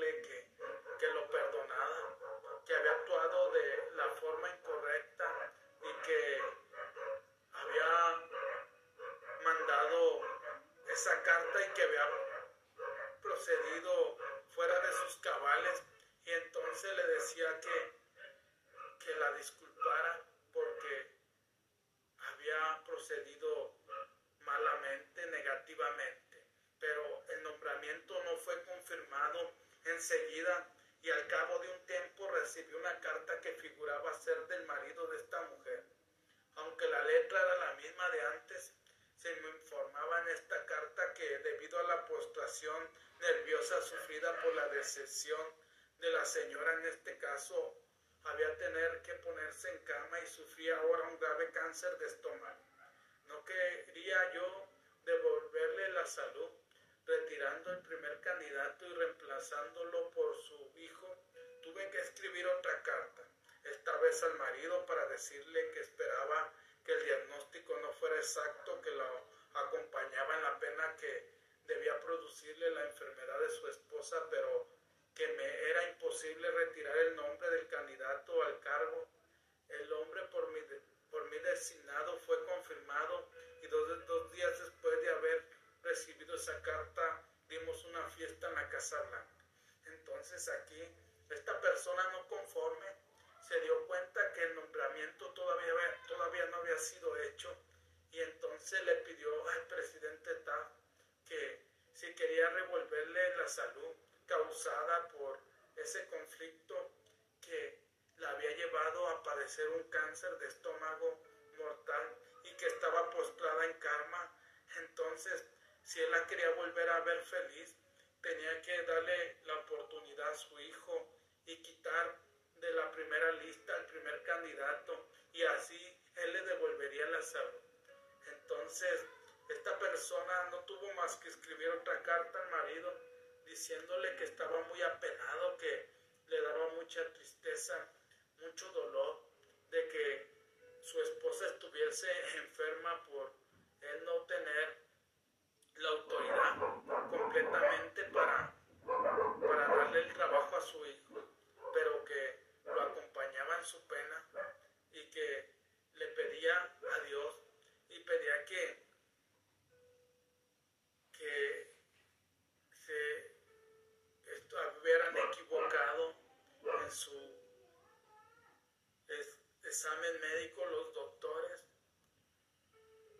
examen médico los doctores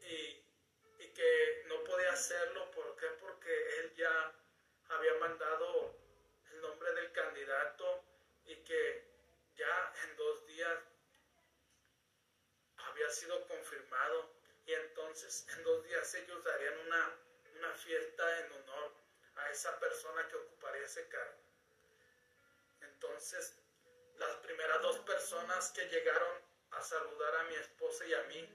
y, y que no podía hacerlo, ¿por qué? Porque él ya había mandado el nombre del candidato y que ya en dos días había sido confirmado y entonces en dos días ellos darían una, una fiesta en honor a esa persona que ocuparía ese cargo. Entonces, las primeras dos personas que llegaron a saludar a mi esposa y a mí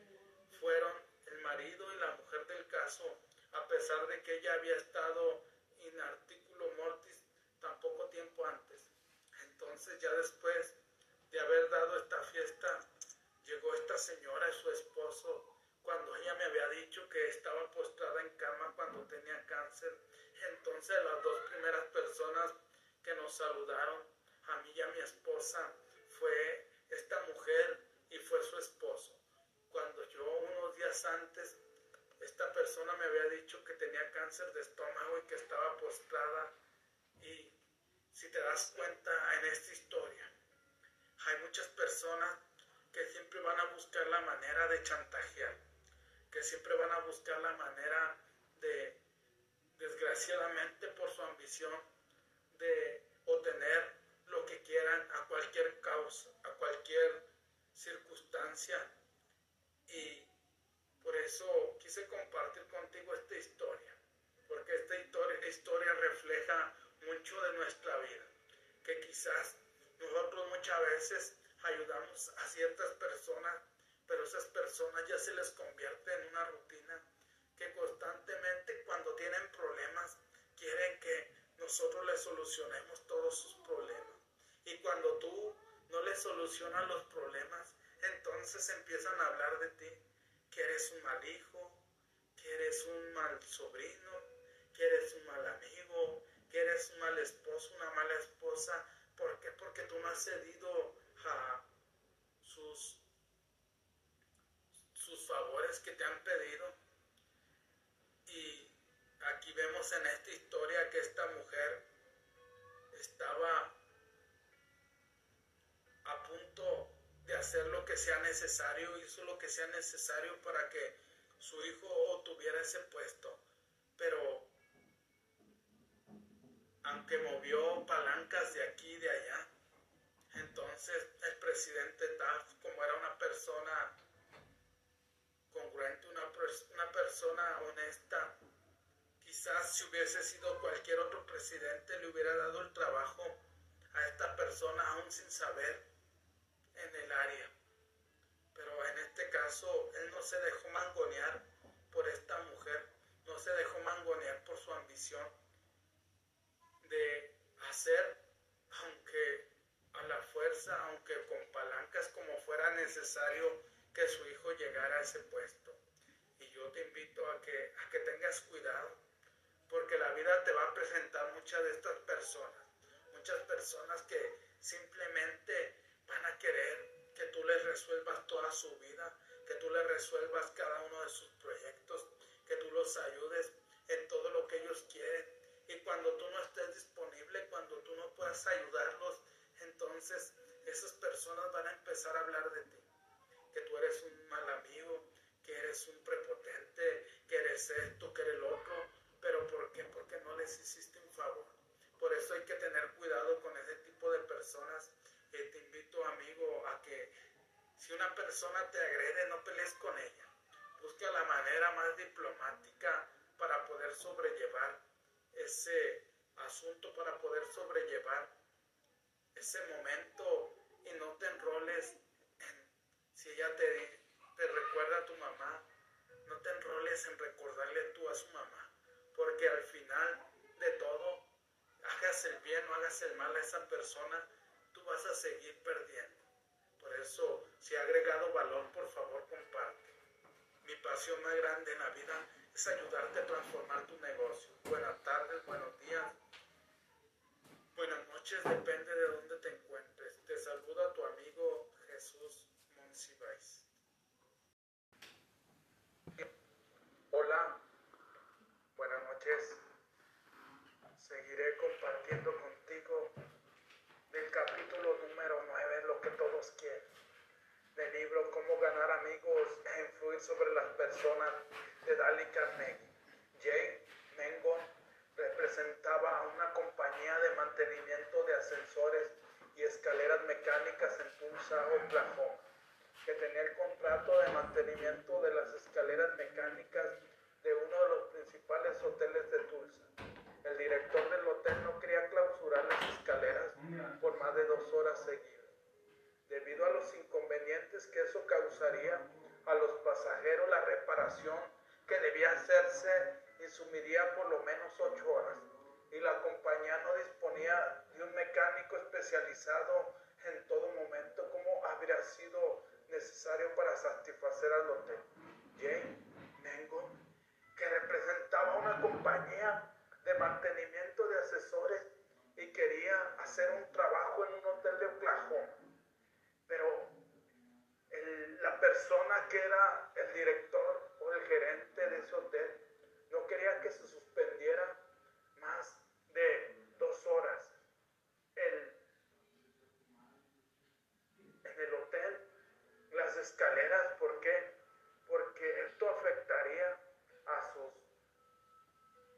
fueron el marido y la mujer del caso, a pesar de que ella había estado in articulo mortis tan poco tiempo antes. Entonces, ya después de haber dado esta fiesta, llegó esta señora y su esposo cuando ella me había dicho que estaba postrada en cama cuando tenía cáncer. Entonces las dos primeras personas que nos saludaron, a mí y a mi esposa, fue esta mujer y fue su esposo. Cuando yo unos días antes, esta persona me había dicho que tenía cáncer de estómago y que estaba postrada. Y si te das cuenta en esta historia, hay muchas personas que siempre van a buscar la manera de chantajear, que siempre van a buscar la manera de, desgraciadamente por su ambición, de obtener lo que quieran a cualquier causa, a cualquier circunstancia. Y por eso quise compartir contigo esta historia, porque esta historia, historia refleja mucho de nuestra vida, que quizás nosotros muchas veces ayudamos a ciertas personas, pero esas personas ya se les convierte en una rutina que constantemente cuando tienen problemas quieren que nosotros les solucionemos todos sus problemas. Y cuando tú no les solucionas los problemas, entonces empiezan a hablar de ti, que eres un mal hijo, que eres un mal sobrino, que eres un mal amigo, que eres un mal esposo, una mala esposa. ¿Por qué? Porque tú no has cedido a sus, sus favores que te han pedido. Y aquí vemos en esta historia que esta mujer estaba de hacer lo que sea necesario, hizo lo que sea necesario para que su hijo obtuviera ese puesto. Pero aunque movió palancas de aquí y de allá, entonces el presidente Taft, como era una persona congruente, una, una persona honesta, quizás si hubiese sido cualquier otro presidente le hubiera dado el trabajo a esta persona aún sin saber en el área. Pero en este caso él no se dejó mangonear por esta mujer, no se dejó mangonear por su ambición de hacer, aunque a la fuerza, aunque con palancas como fuera necesario que su hijo llegara a ese puesto. Y yo te invito a que, a que tengas cuidado, porque la vida te va a presentar muchas de estas personas, muchas personas que simplemente van a querer que tú les resuelvas toda su vida, que tú les resuelvas cada uno de sus proyectos, que tú los ayudes en todo lo que ellos quieren. Y cuando tú no estés disponible, cuando tú no puedas ayudarlos, entonces esas personas van a empezar a hablar de ti. Que tú eres un mal amigo, que eres un prepotente, que eres esto, que eres el otro. ¿Pero por qué? Porque no les hiciste un favor. Por eso hay que tener cuidado con ese tipo de personas te invito, amigo, a que si una persona te agrede, no pelees con ella. Busca la manera más diplomática para poder sobrellevar ese asunto, para poder sobrellevar ese momento y no te enroles en, si ella te, te recuerda a tu mamá, no te enroles en recordarle tú a su mamá, porque al final de todo, hagas el bien o hagas el mal a esa persona, vas a seguir perdiendo. Por eso, si ha agregado valor, por favor, comparte. Mi pasión más grande en la vida es ayudarte a transformar tu negocio. Buenas tardes, buenos días, buenas noches, depende de dónde te encuentres. Te saluda tu amigo Jesús Monsiváis. Hola, buenas noches. Seguiré compartiendo contigo del capítulo número 9, Todos quieren, del libro Cómo ganar amigos e influir sobre las personas de Dali Carnegie. Jay Mengon representaba a una compañía de mantenimiento de ascensores y escaleras mecánicas en Tulsa, Oklahoma, que tenía el contrato de mantenimiento de las escaleras mecánicas de uno de los principales hoteles de Tulsa. El director del hotel no quería clausurar las escaleras por más de dos horas seguidas, que eso causaría a los pasajeros. La reparación que debía hacerse insumiría por lo menos ocho horas y la compañía no disponía de un mecánico especializado en todo momento como habría sido necesario para satisfacer al hotel. Jane Mengo, que representaba una compañía de mantenimiento de asesores y quería hacer un trabajo en un hotel de Oklahoma. Pero la persona que era el director o el gerente de ese hotel no quería que se suspendiera más de dos horas en el hotel, las escaleras. ¿Por qué? Porque esto afectaría a sus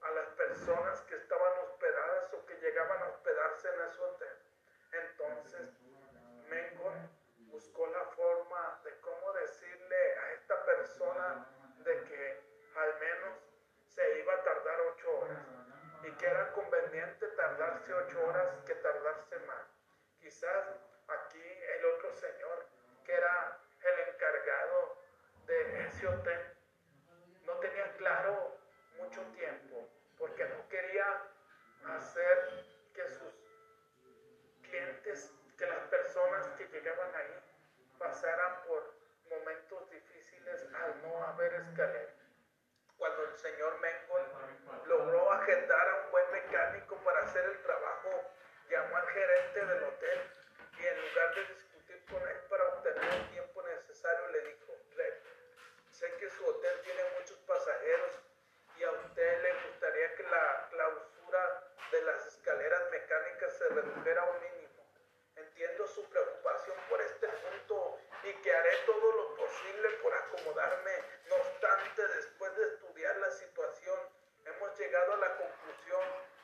a las personas que estaban hospedadas o que llegaban a hospedarse en ese hotel. Entonces, Mengon buscó la forma de cómo decirle a esta persona de que al menos se iba a tardar ocho horas y que era conveniente tardarse ocho horas que tardarse más. Quizás aquí el otro señor, que era el encargado de ese hotel, no tenía claro mucho tiempo porque no quería hacer que sus clientes, que las personas que llegaban ahí pasaran por momentos difíciles al no haber escalera. Cuando el señor Mengol logró agendar a un buen mecánico para hacer el trabajo, llamó al gerente del hotel y en lugar de discutir con él para obtener el tiempo necesario, le dijo, sé que su hotel tiene muchos pasajeros y a usted le gustaría que la clausura de las escaleras mecánicas se redujera a un mínimo. Entiendo su preocupación por este punto y que haré todo lo posible por acomodarme. No obstante, después de estudiar la situación, hemos llegado a la conclusión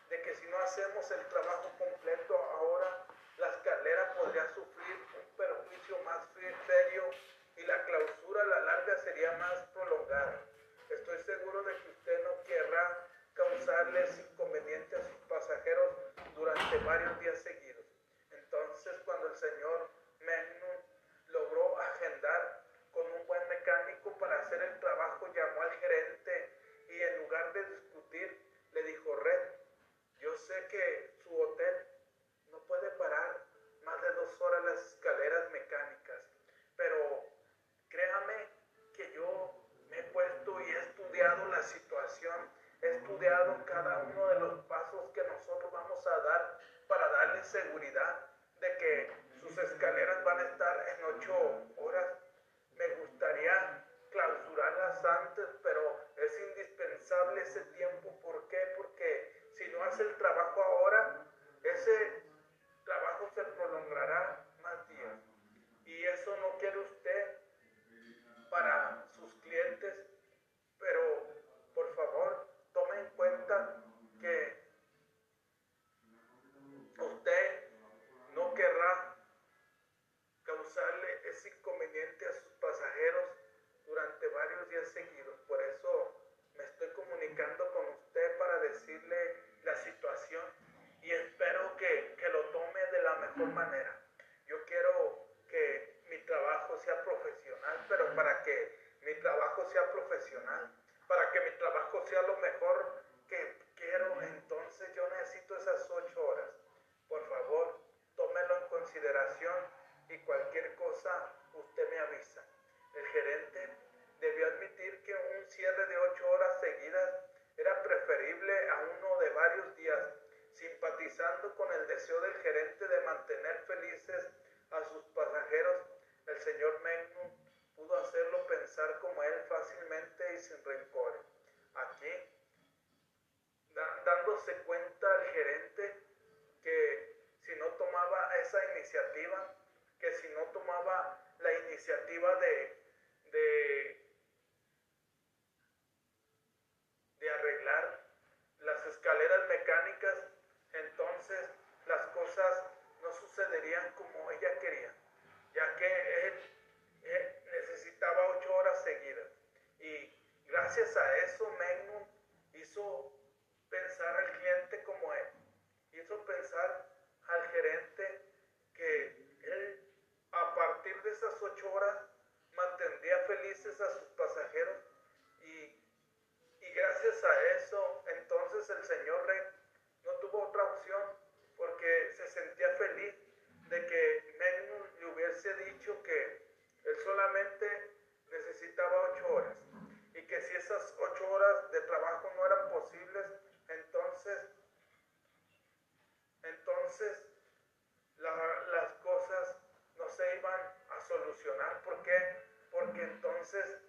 de que si no hacemos el trabajo completo ahora, la escalera podría sufrir un perjuicio más serio y la clausura a la larga sería más prolongada. Estoy seguro de que usted no querrá causarles inconvenientes a sus pasajeros durante varios días seguidos. Entonces, cuando el señor Magnum logró agendar con un buen mecánico para hacer el trabajo, llamó al gerente y en lugar de discutir, le dijo, Red, yo sé que iniciativa de, entonces las cosas no se iban a solucionar. ¿Por qué? Porque entonces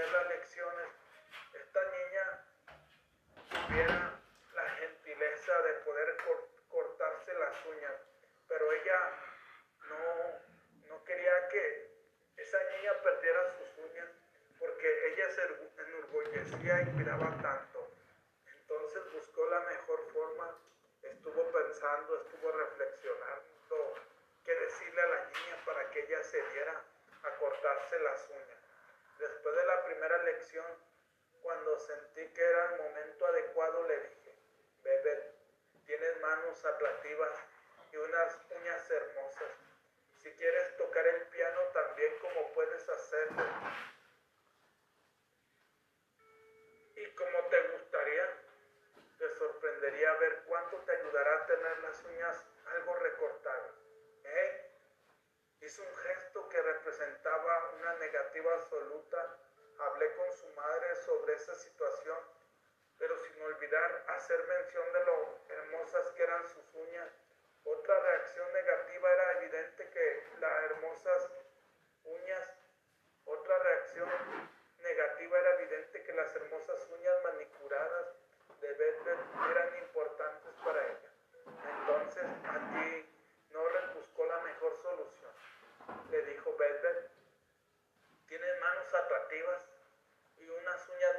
las lecciones, esta niña tuviera la gentileza de poder cortarse las uñas, pero ella no, no quería que esa niña perdiera sus uñas porque ella se enorgullecía y miraba tanto. Entonces buscó la mejor forma, estuvo pensando, estuvo reflexionando qué decirle a la niña para que ella se diera a cortarse las uñas primera lección, cuando sentí que era el momento adecuado, le dije, Bebel, tienes manos atractivas y unas uñas hermosas. Si quieres tocar el piano también como puedes hacerlo. Y como te gustaría, te sorprendería ver cuánto te ayudará a tener las uñas algo recortadas. ¿Eh? Hizo un gesto que representaba una negativa absoluta su madre sobre esa situación, pero sin olvidar hacer mención de lo hermosas que eran sus uñas. Otra reacción negativa era evidente que las hermosas uñas, otra reacción negativa era evidente que las hermosas uñas manicuradas de Bethel eran importantes para ella. Entonces allí Nolan buscó la mejor solución. Le dijo Bethel, tienes manos atractivas,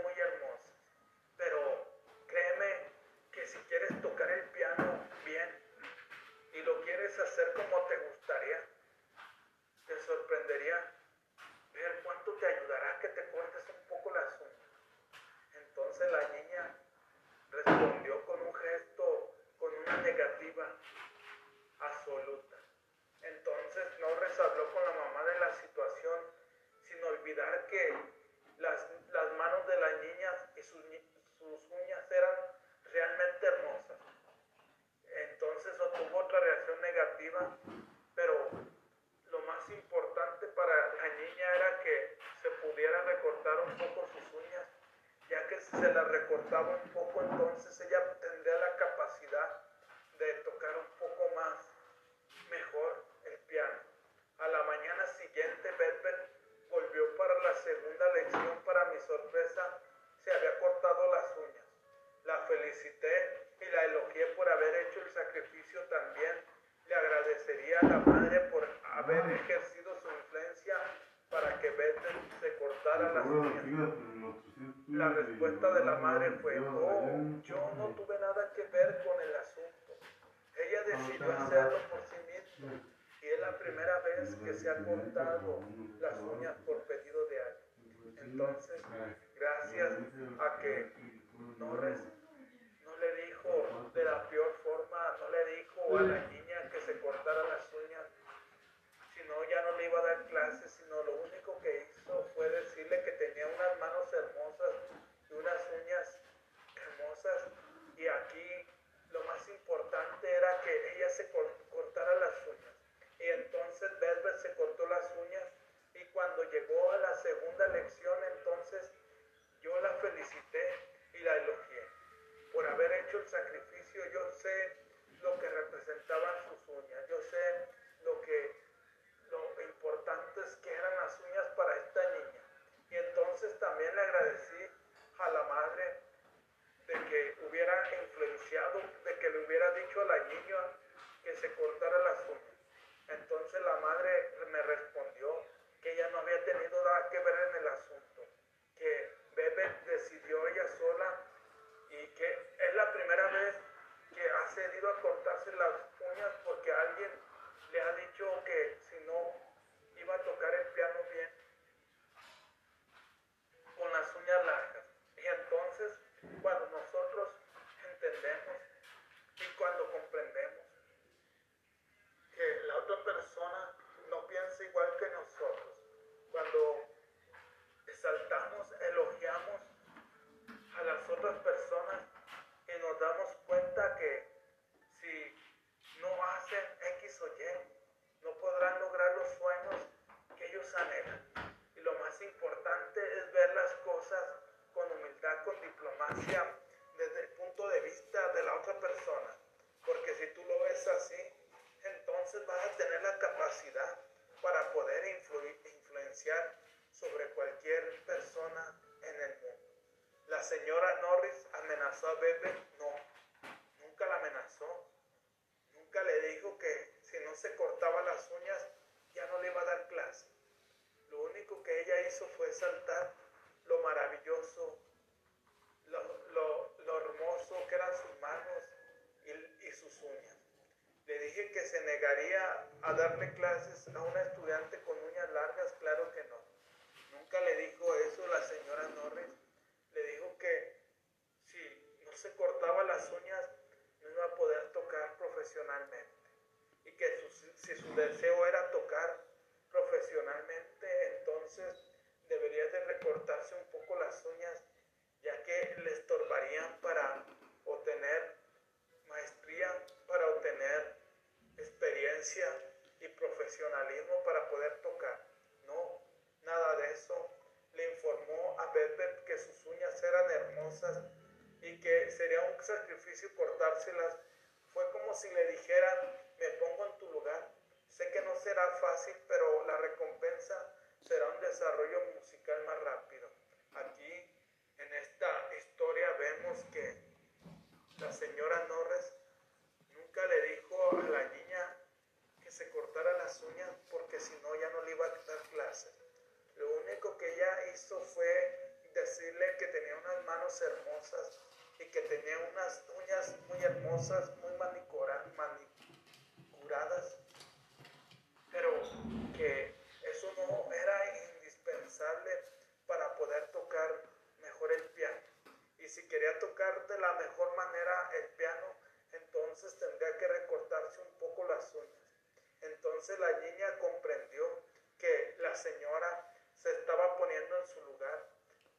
muy hermosa. Pero créeme que si quieres tocar el piano bien y lo quieres hacer como te gustaría, te sorprendería se la recortaba un poco, entonces ella tendría la capacidad de tocar un poco más mejor el piano. A la mañana siguiente, Berber volvió para la segunda lección. Para mi sorpresa, se había cortado las uñas. La felicité y la elogié por haber hecho el sacrificio también. Le agradecería a la madre por haber ejercido su influencia para que Berber se cortara las uñas. La respuesta de la madre fue, oh, yo no tuve nada que ver con el asunto. Ella decidió hacerlo por sí misma y es la primera vez que se ha cortado las uñas por pedido de alguien. Entonces, gracias a que no, no lo ves así, entonces vas a tener la capacidad para poder influir, influenciar sobre cualquier persona en el mundo. La señora Norris amenazó a Bebe, no, nunca la amenazó, nunca le dijo que si no se cortaba las uñas ya no le iba a dar clase. Lo único que ella hizo fue saltar lo maravilloso, lo, lo, hermoso que eran sus manos y sus uñas. Le dije que se negaría a darle clases a una estudiante con uñas largas, claro que no. Nunca le dijo eso la señora Norris. Le dijo que si no se cortaba las uñas, no iba a poder tocar profesionalmente. Y que si su deseo era tocar profesionalmente, entonces debería de recortarse un poco las uñas, ya que le estorbarían para obtener maestría para obtener y profesionalismo para poder tocar. No, nada de eso. Le informó a Bedbeth que sus uñas eran hermosas y que sería un sacrificio cortárselas. Fue como si le dijera, me pongo en tu lugar. Sé que no será fácil, pero la recompensa será un desarrollo musical más rápido. Aquí, en esta historia, vemos que la señora Norris nunca le dijo a la niña que se cortara uñas porque si no ya no le iba a dar clases. Lo único que ella hizo fue decirle que tenía unas manos hermosas y que tenía unas uñas muy hermosas, muy manicuradas, pero que eso no era indispensable para poder tocar mejor el piano. Y si quería tocar de la mejor manera el piano, entonces tendría que recortarse un poco las uñas. Entonces la niña comprendió que la señora se estaba poniendo en su lugar,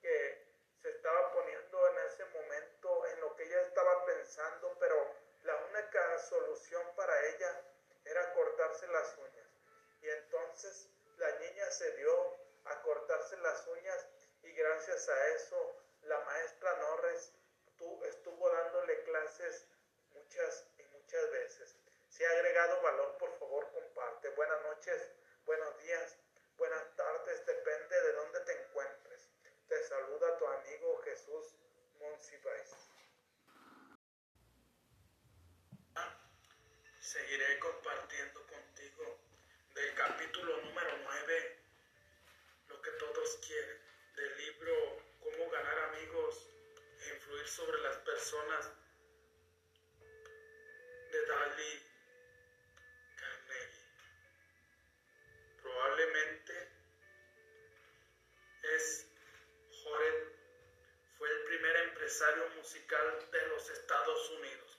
que se estaba poniendo en ese momento en lo que ella estaba pensando, pero la única solución para ella era cortarse las uñas. Y entonces la niña se dio a cortarse las uñas y gracias a eso la maestra Norris estuvo dándole clases muchas y muchas veces. Si ha agregado valor, por buenas noches, buenos días, buenas tardes, depende de dónde te encuentres. Te saluda tu amigo Jesús Monsiváis. Seguiré compartiendo contigo del capítulo número 9, lo que todos quieren, del libro Cómo ganar amigos e influir sobre las personas de Dalí musical de los Estados Unidos.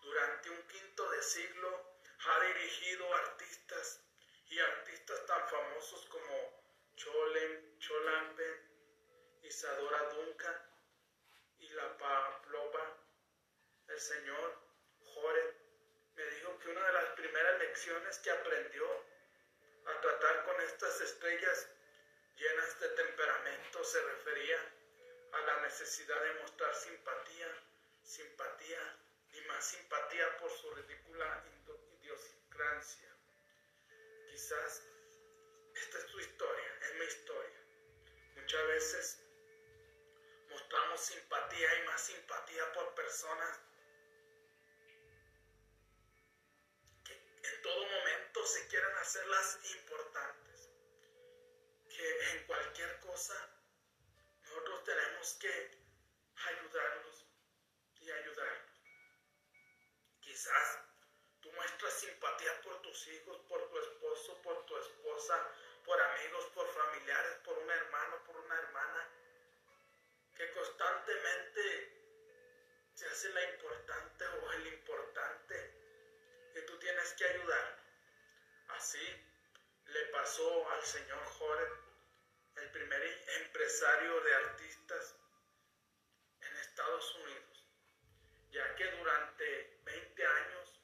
Durante un quinto de siglo ha dirigido artistas y artistas tan famosos como Cholem, Cholambe, Isadora Duncan y la Pavlova. El señor Jore me dijo que una de las primeras lecciones que aprendió a tratar con estas estrellas llenas de temperamento se refería a la necesidad de mostrar simpatía, simpatía y más simpatía por su ridícula idiosincrasia. Quizás esta es tu historia, es mi historia. Muchas veces mostramos simpatía y más simpatía por personas que en todo momento se quieren hacerlas importantes. Que en cualquier cosa tenemos que ayudarlos y ayudarlos. Quizás tú muestras simpatía por tus hijos, por tu esposo, por tu esposa, por amigos, por familiares, por un hermano, por una hermana, que constantemente se hace la importante o el importante que tú tienes que ayudar. Así le pasó al señor Jorge el primer empresario de artistas en Estados Unidos, ya que durante 20 años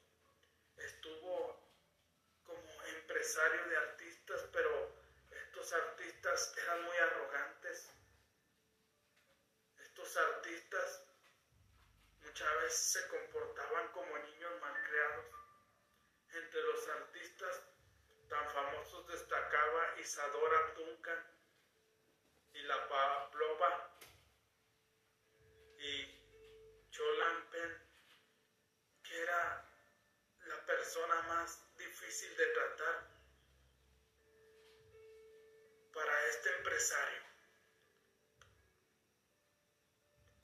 estuvo como empresario de artistas, pero estos artistas eran muy arrogantes. Estos artistas muchas veces se comportaban como niños malcriados. Entre los artistas tan famosos destacaba Isadora Duncan, y la Pavlova y Cholampen, que era la persona más difícil de tratar para este empresario.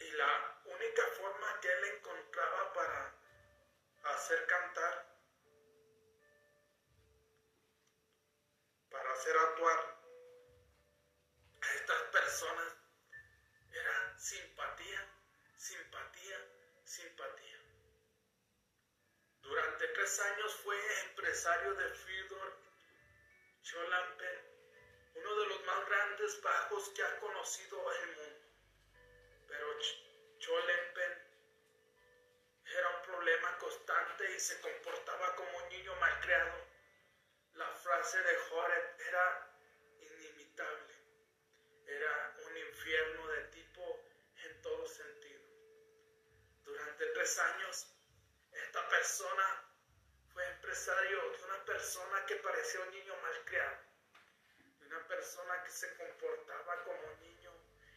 Y la simpatía. Durante tres años fue empresario de Fyodor Cholampen, uno de los más grandes bajos que ha conocido el mundo. Pero Cholempen era un problema constante y se comportaba como un niño malcriado. La frase de Joret era inimitable era un infierno de tipo en todo sentido. Durante tres años, esta persona fue empresario de una persona que parecía un niño malcriado, de una persona que se comportaba como un niño.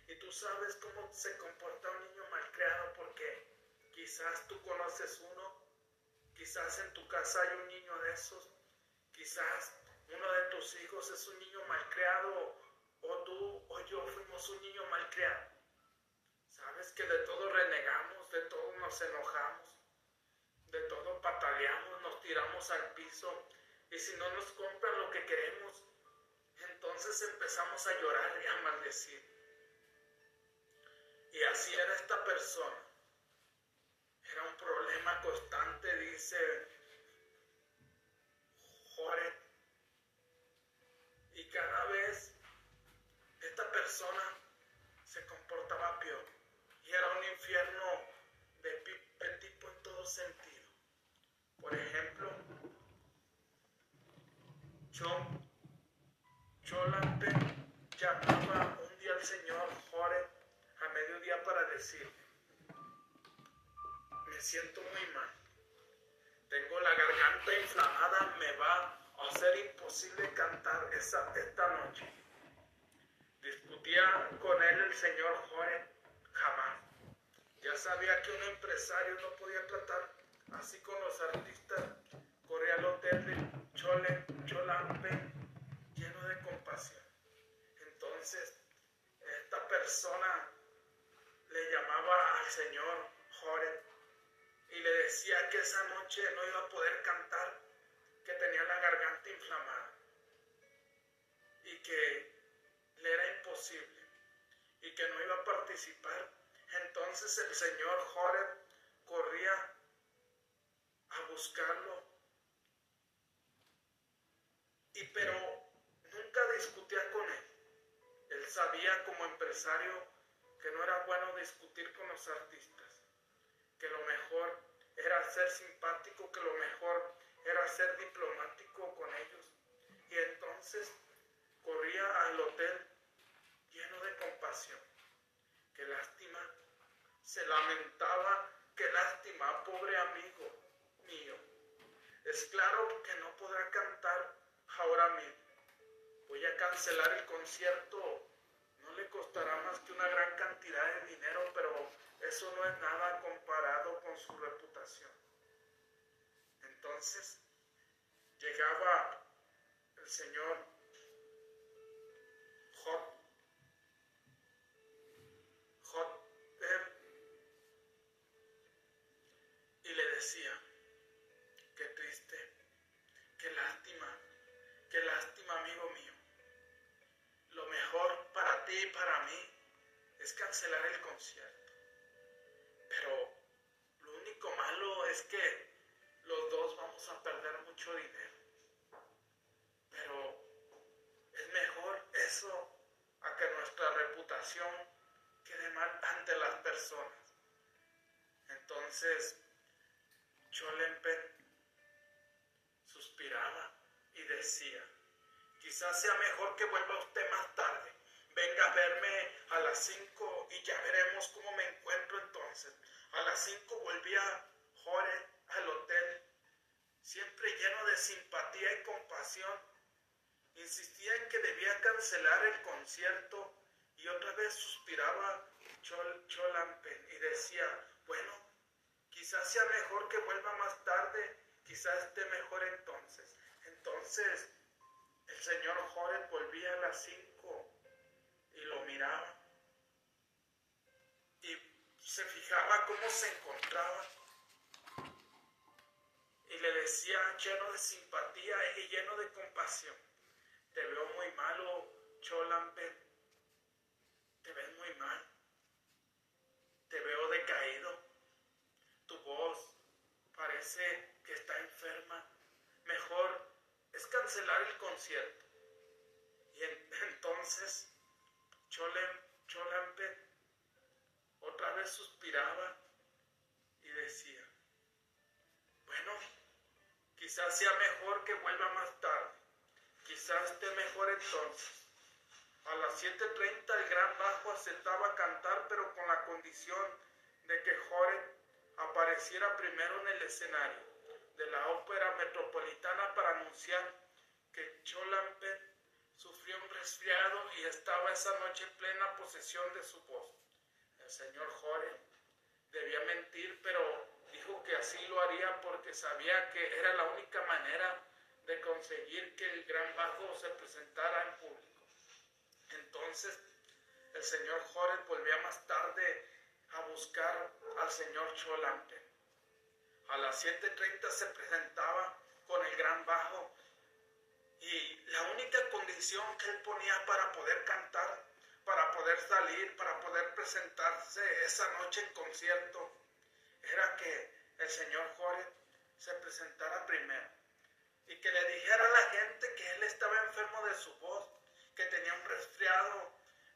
Y tú sabes cómo se comporta un niño malcriado porque quizás tú conoces uno, quizás en tu casa hay un niño de esos, quizás uno de tus hijos es un niño malcriado o tú o yo fuimos un niño malcriado. Sabes que de todo renegamos, de todo nos enojamos, de todo pataleamos, nos tiramos al piso y si no nos compran lo que queremos, entonces empezamos a llorar y a maldecir. Y así era esta persona. Era un problema constante, dice Joret. Y cada vez esta persona se comportaba peor y era un infierno sentido. Por ejemplo, Chom, Cholante llamaba un día al señor Jore a mediodía para decir, me siento muy mal, tengo la garganta inflamada, me va a ser imposible cantar esa, esta noche discutía con él el señor Jorge. Sabía que un empresario no podía tratar así con los artistas. Corría al hotel de Chole, Cholampe, lleno de compasión. Entonces, esta persona le llamaba al señor Jorge y le decía que esa noche no iba a poder cantar, que tenía la garganta inflamada y que le era imposible y que no iba a participar Entonces el señor Joreb corría a buscarlo. Y pero nunca discutía con él. Él sabía como empresario que no era bueno discutir con los artistas, que lo mejor era ser simpático, que lo mejor era ser diplomático con ellos. Y entonces corría al hotel lleno de compasión. Se lamentaba, qué lástima, pobre amigo mío. Es claro que no podrá cantar ahora mismo. Voy a cancelar el concierto. No le costará más que una gran cantidad de dinero, pero eso no es nada comparado con su reputación. Entonces llegaba el Señor Job, y le decía, qué triste, qué lástima, qué lástima amigo mío. Lo mejor para ti y para mí es cancelar el concierto. Pero lo único malo es que los dos vamos a perder mucho dinero. Pero es mejor eso a que nuestra reputación quede mal ante las personas. Entonces, Cholempen suspiraba y decía, quizás sea mejor que vuelva usted más tarde. Venga a verme a las 5 y ya veremos cómo me encuentro entonces. A las 5 volvía Jore al hotel, siempre lleno de simpatía y compasión Insistía en que debía cancelar el concierto y otra vez suspiraba Chol, Cholampen y decía, bueno, quizás sea mejor que vuelva más tarde, quizás esté mejor entonces. Entonces el señor Jorge volvía a las cinco y lo miraba y se fijaba cómo se encontraba y le decía lleno de simpatía y lleno de compasión te veo muy malo, Cholampe. Te ves muy mal. Te veo decaído. Tu voz parece que está enferma. Mejor es cancelar el concierto. Y entonces Cholem, Cholampe otra vez suspiraba y decía, bueno, quizás sea mejor que vuelva más tarde. Quizás esté mejor entonces. A las 7.30 el gran bajo aceptaba cantar, pero con la condición de que Joret apareciera primero en el escenario de la ópera metropolitana para anunciar que Cholampen sufrió un resfriado y estaba esa noche en plena posesión de su voz. El señor Joret debía mentir, pero dijo que así lo haría porque sabía que era la única manera de conseguir que el gran bajo se presentara en público. Entonces el señor Jorge volvía más tarde a buscar al señor Cholante. A las 7.30 se presentaba con el gran bajo y la única condición que él ponía para poder cantar, para poder salir, para poder presentarse esa noche en concierto, era que el señor Jorge se presentara primero y que le dijera a la gente que él estaba enfermo de su voz, que tenía un resfriado,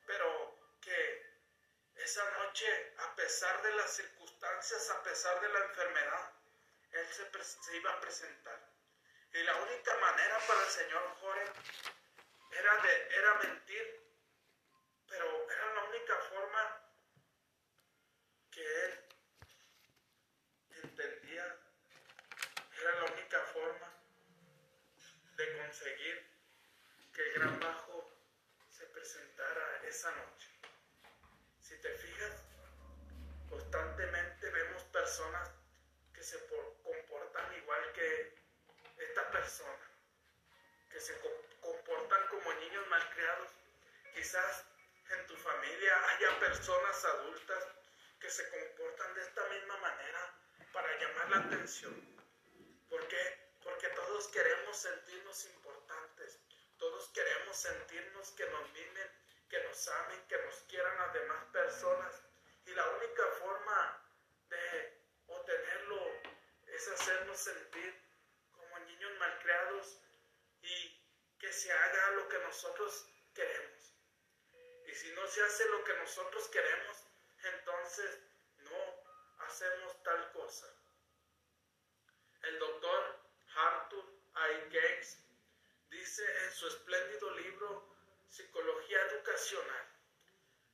pero que esa noche, a pesar de las circunstancias, a pesar de la enfermedad, él se, iba a presentar. Y la única manera para el señor Jorge era, de, era mentir, pero era la única forma que él entendía, era la única forma de conseguir que el gran bajo se presentara esa noche. Te fijas, constantemente vemos personas que se comportan igual que esta persona, que se comportan como niños malcriados. Quizás en tu familia haya personas adultas que se comportan de esta misma manera para llamar la atención. ¿Por qué? porque todos queremos sentirnos importantes, todos queremos sentirnos que nos mimen, que nos amen, que nos quieran las demás personas. Y la única forma de obtenerlo es hacernos sentir como niños malcriados y que se haga lo que nosotros queremos. Y si no se hace lo que nosotros queremos, entonces no hacemos tal cosa. El doctor Arthur A. Gates dice en su espléndido libro Psicología Educacional,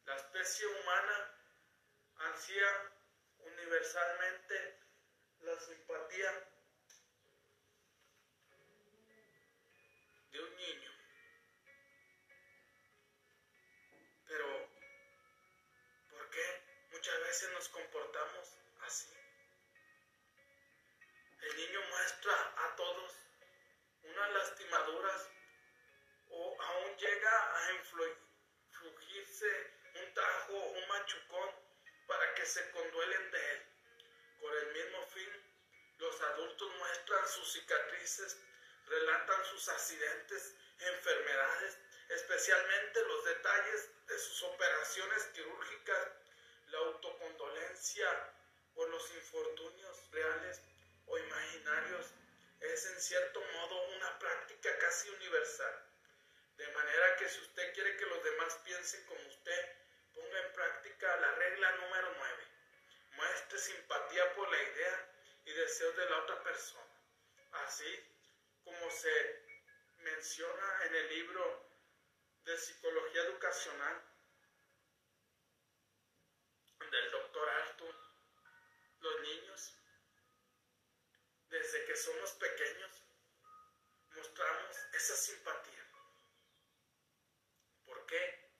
la especie humana ansía universalmente la simpatía de un niño. Pero, ¿por qué muchas veces nos comportamos así? El niño muestra a todos unas lastimaduras llega a infligirse un tajo, un machucón para que se conduelen de él. Por el mismo fin, los adultos muestran sus cicatrices, relatan sus accidentes, enfermedades, especialmente los detalles de sus operaciones quirúrgicas, la autocondolencia por los infortunios reales o imaginarios es en cierto modo una práctica casi universal. De manera que si usted quiere que los demás piensen como usted, ponga en práctica la regla número 9. Muestre simpatía por la idea y deseos de la otra persona. Así como se menciona en el libro de Psicología Educacional del doctor Arthur, los niños desde que somos pequeños, mostramos esa simpatía. ¿Por qué?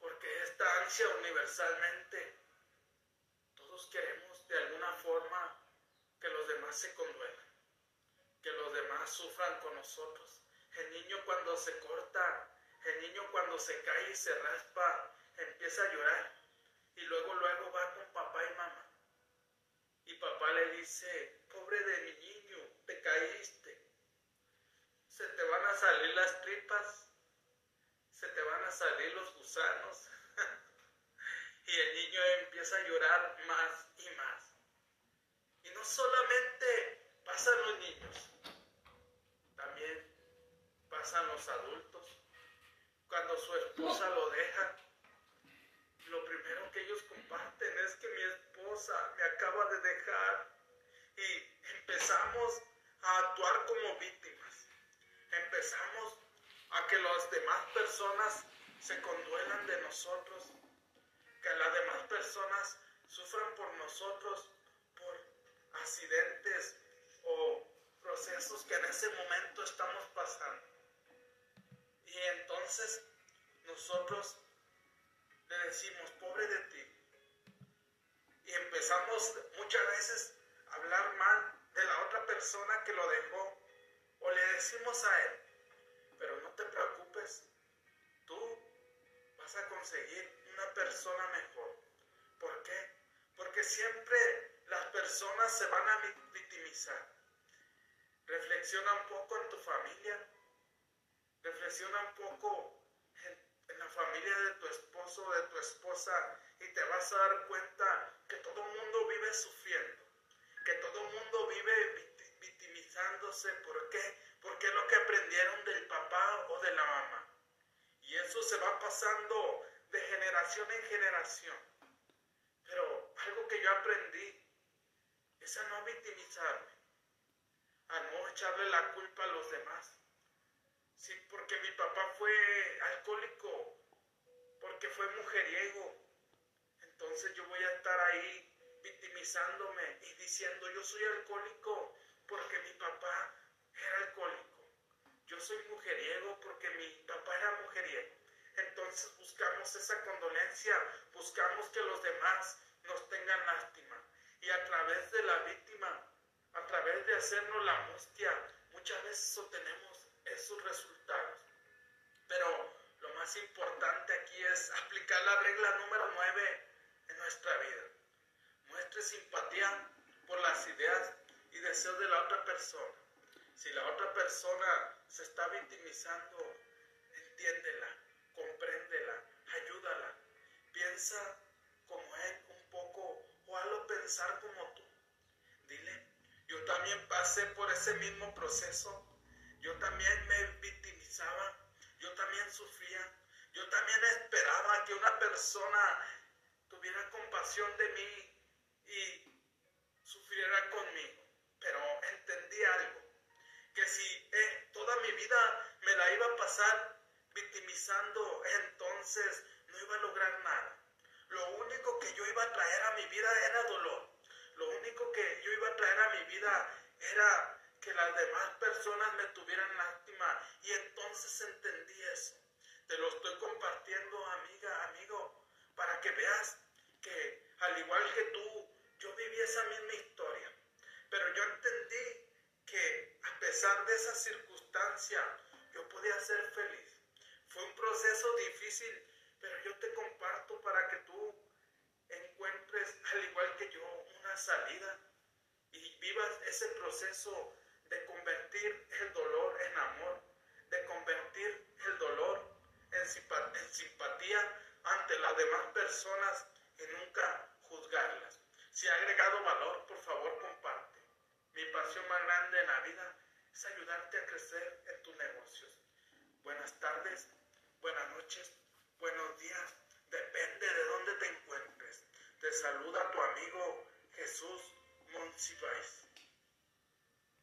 Porque esta ansia universalmente, todos queremos de alguna forma que los demás se conduelan, que los demás sufran con nosotros. El niño cuando se corta, el niño cuando se cae y se raspa, empieza a llorar y luego luego va con papá y mamá y papá le dice, pobre de mi niño, te caíste. Se te van a salir las tripas, se te van a salir los gusanos. y el niño empieza a llorar más y más. Y no solamente pasan los niños, también pasan los adultos. Cuando su esposa lo deja, lo primero que ellos comparten es que mi esposa me acaba de dejar y empezamos a actuar como víctimas. Empezamos a que las demás personas se conduelan de nosotros, que las demás personas sufran por nosotros por accidentes o procesos que en ese momento estamos pasando. Y entonces nosotros le decimos, pobre de ti. Y empezamos muchas veces a hablar mal de la otra persona que lo dejó. O le decimos a él, a conseguir una persona mejor. ¿Por qué? Porque siempre las personas se van a victimizar. Reflexiona un poco en tu familia. Reflexiona un poco en la familia de tu esposo o de tu esposa y te vas a dar cuenta que todo el mundo vive sufriendo, que todo el mundo vive victimizándose. ¿Por qué? Porque es lo que aprendieron del papá o de la mamá. Y eso se va pasando de generación en generación. Pero algo que yo aprendí es a no victimizarme, a no echarle la culpa a los demás Sí, porque mi papá fue alcohólico, porque fue mujeriego. Entonces yo voy a estar ahí victimizándome y diciendo yo soy alcohólico porque mi papá era alcohólico. Yo soy mujeriego porque mi papá era mujeriego. Entonces buscamos esa condolencia, buscamos que los demás nos tengan lástima. Y a través de la víctima, a través de hacernos la mustia, muchas veces obtenemos esos resultados. Pero lo más importante aquí es aplicar la regla número 9 en nuestra vida. Muestre simpatía por las ideas y deseos de la otra persona. Si la otra persona se está victimizando, entiéndela, compréndela, ayúdala. Piensa como él un igual o pensar como tú. Dile, yo también pasé por ese mismo proceso. Yo también me victimizaba. Yo también sufría. Yo también esperaba que una persona tuviera compasión de mí y sufriera conmigo. Pero entendí algo, que si eh, toda mi vida me la iba a pasar victimizando, entonces no iba a lograr nada. Lo único que yo iba a traer a mi vida era dolor. Lo único que yo iba a traer a mi vida era que las demás personas me tuvieran lástima. Y entonces entendí eso. Te lo estoy compartiendo, amiga, amigo, para que veas que al igual que tú, yo viví esa misma historia. Pero yo entendí a pesar de esa circunstancia, yo podía ser feliz. Fue un proceso difícil, pero yo te comparto para que tú encuentres, al igual que yo, una salida y vivas ese proceso de convertir el dolor en amor, de convertir el dolor en, simpatía ante las demás personas y nunca juzgarlas. Si ha agregado valor, por favor comparte. Mi pasión más grande en la vida es ayudarte a crecer en tus negocios. Buenas tardes buenas noches, buenos días, depende de dónde te encuentres. Te saluda tu amigo Jesús Monsiváis.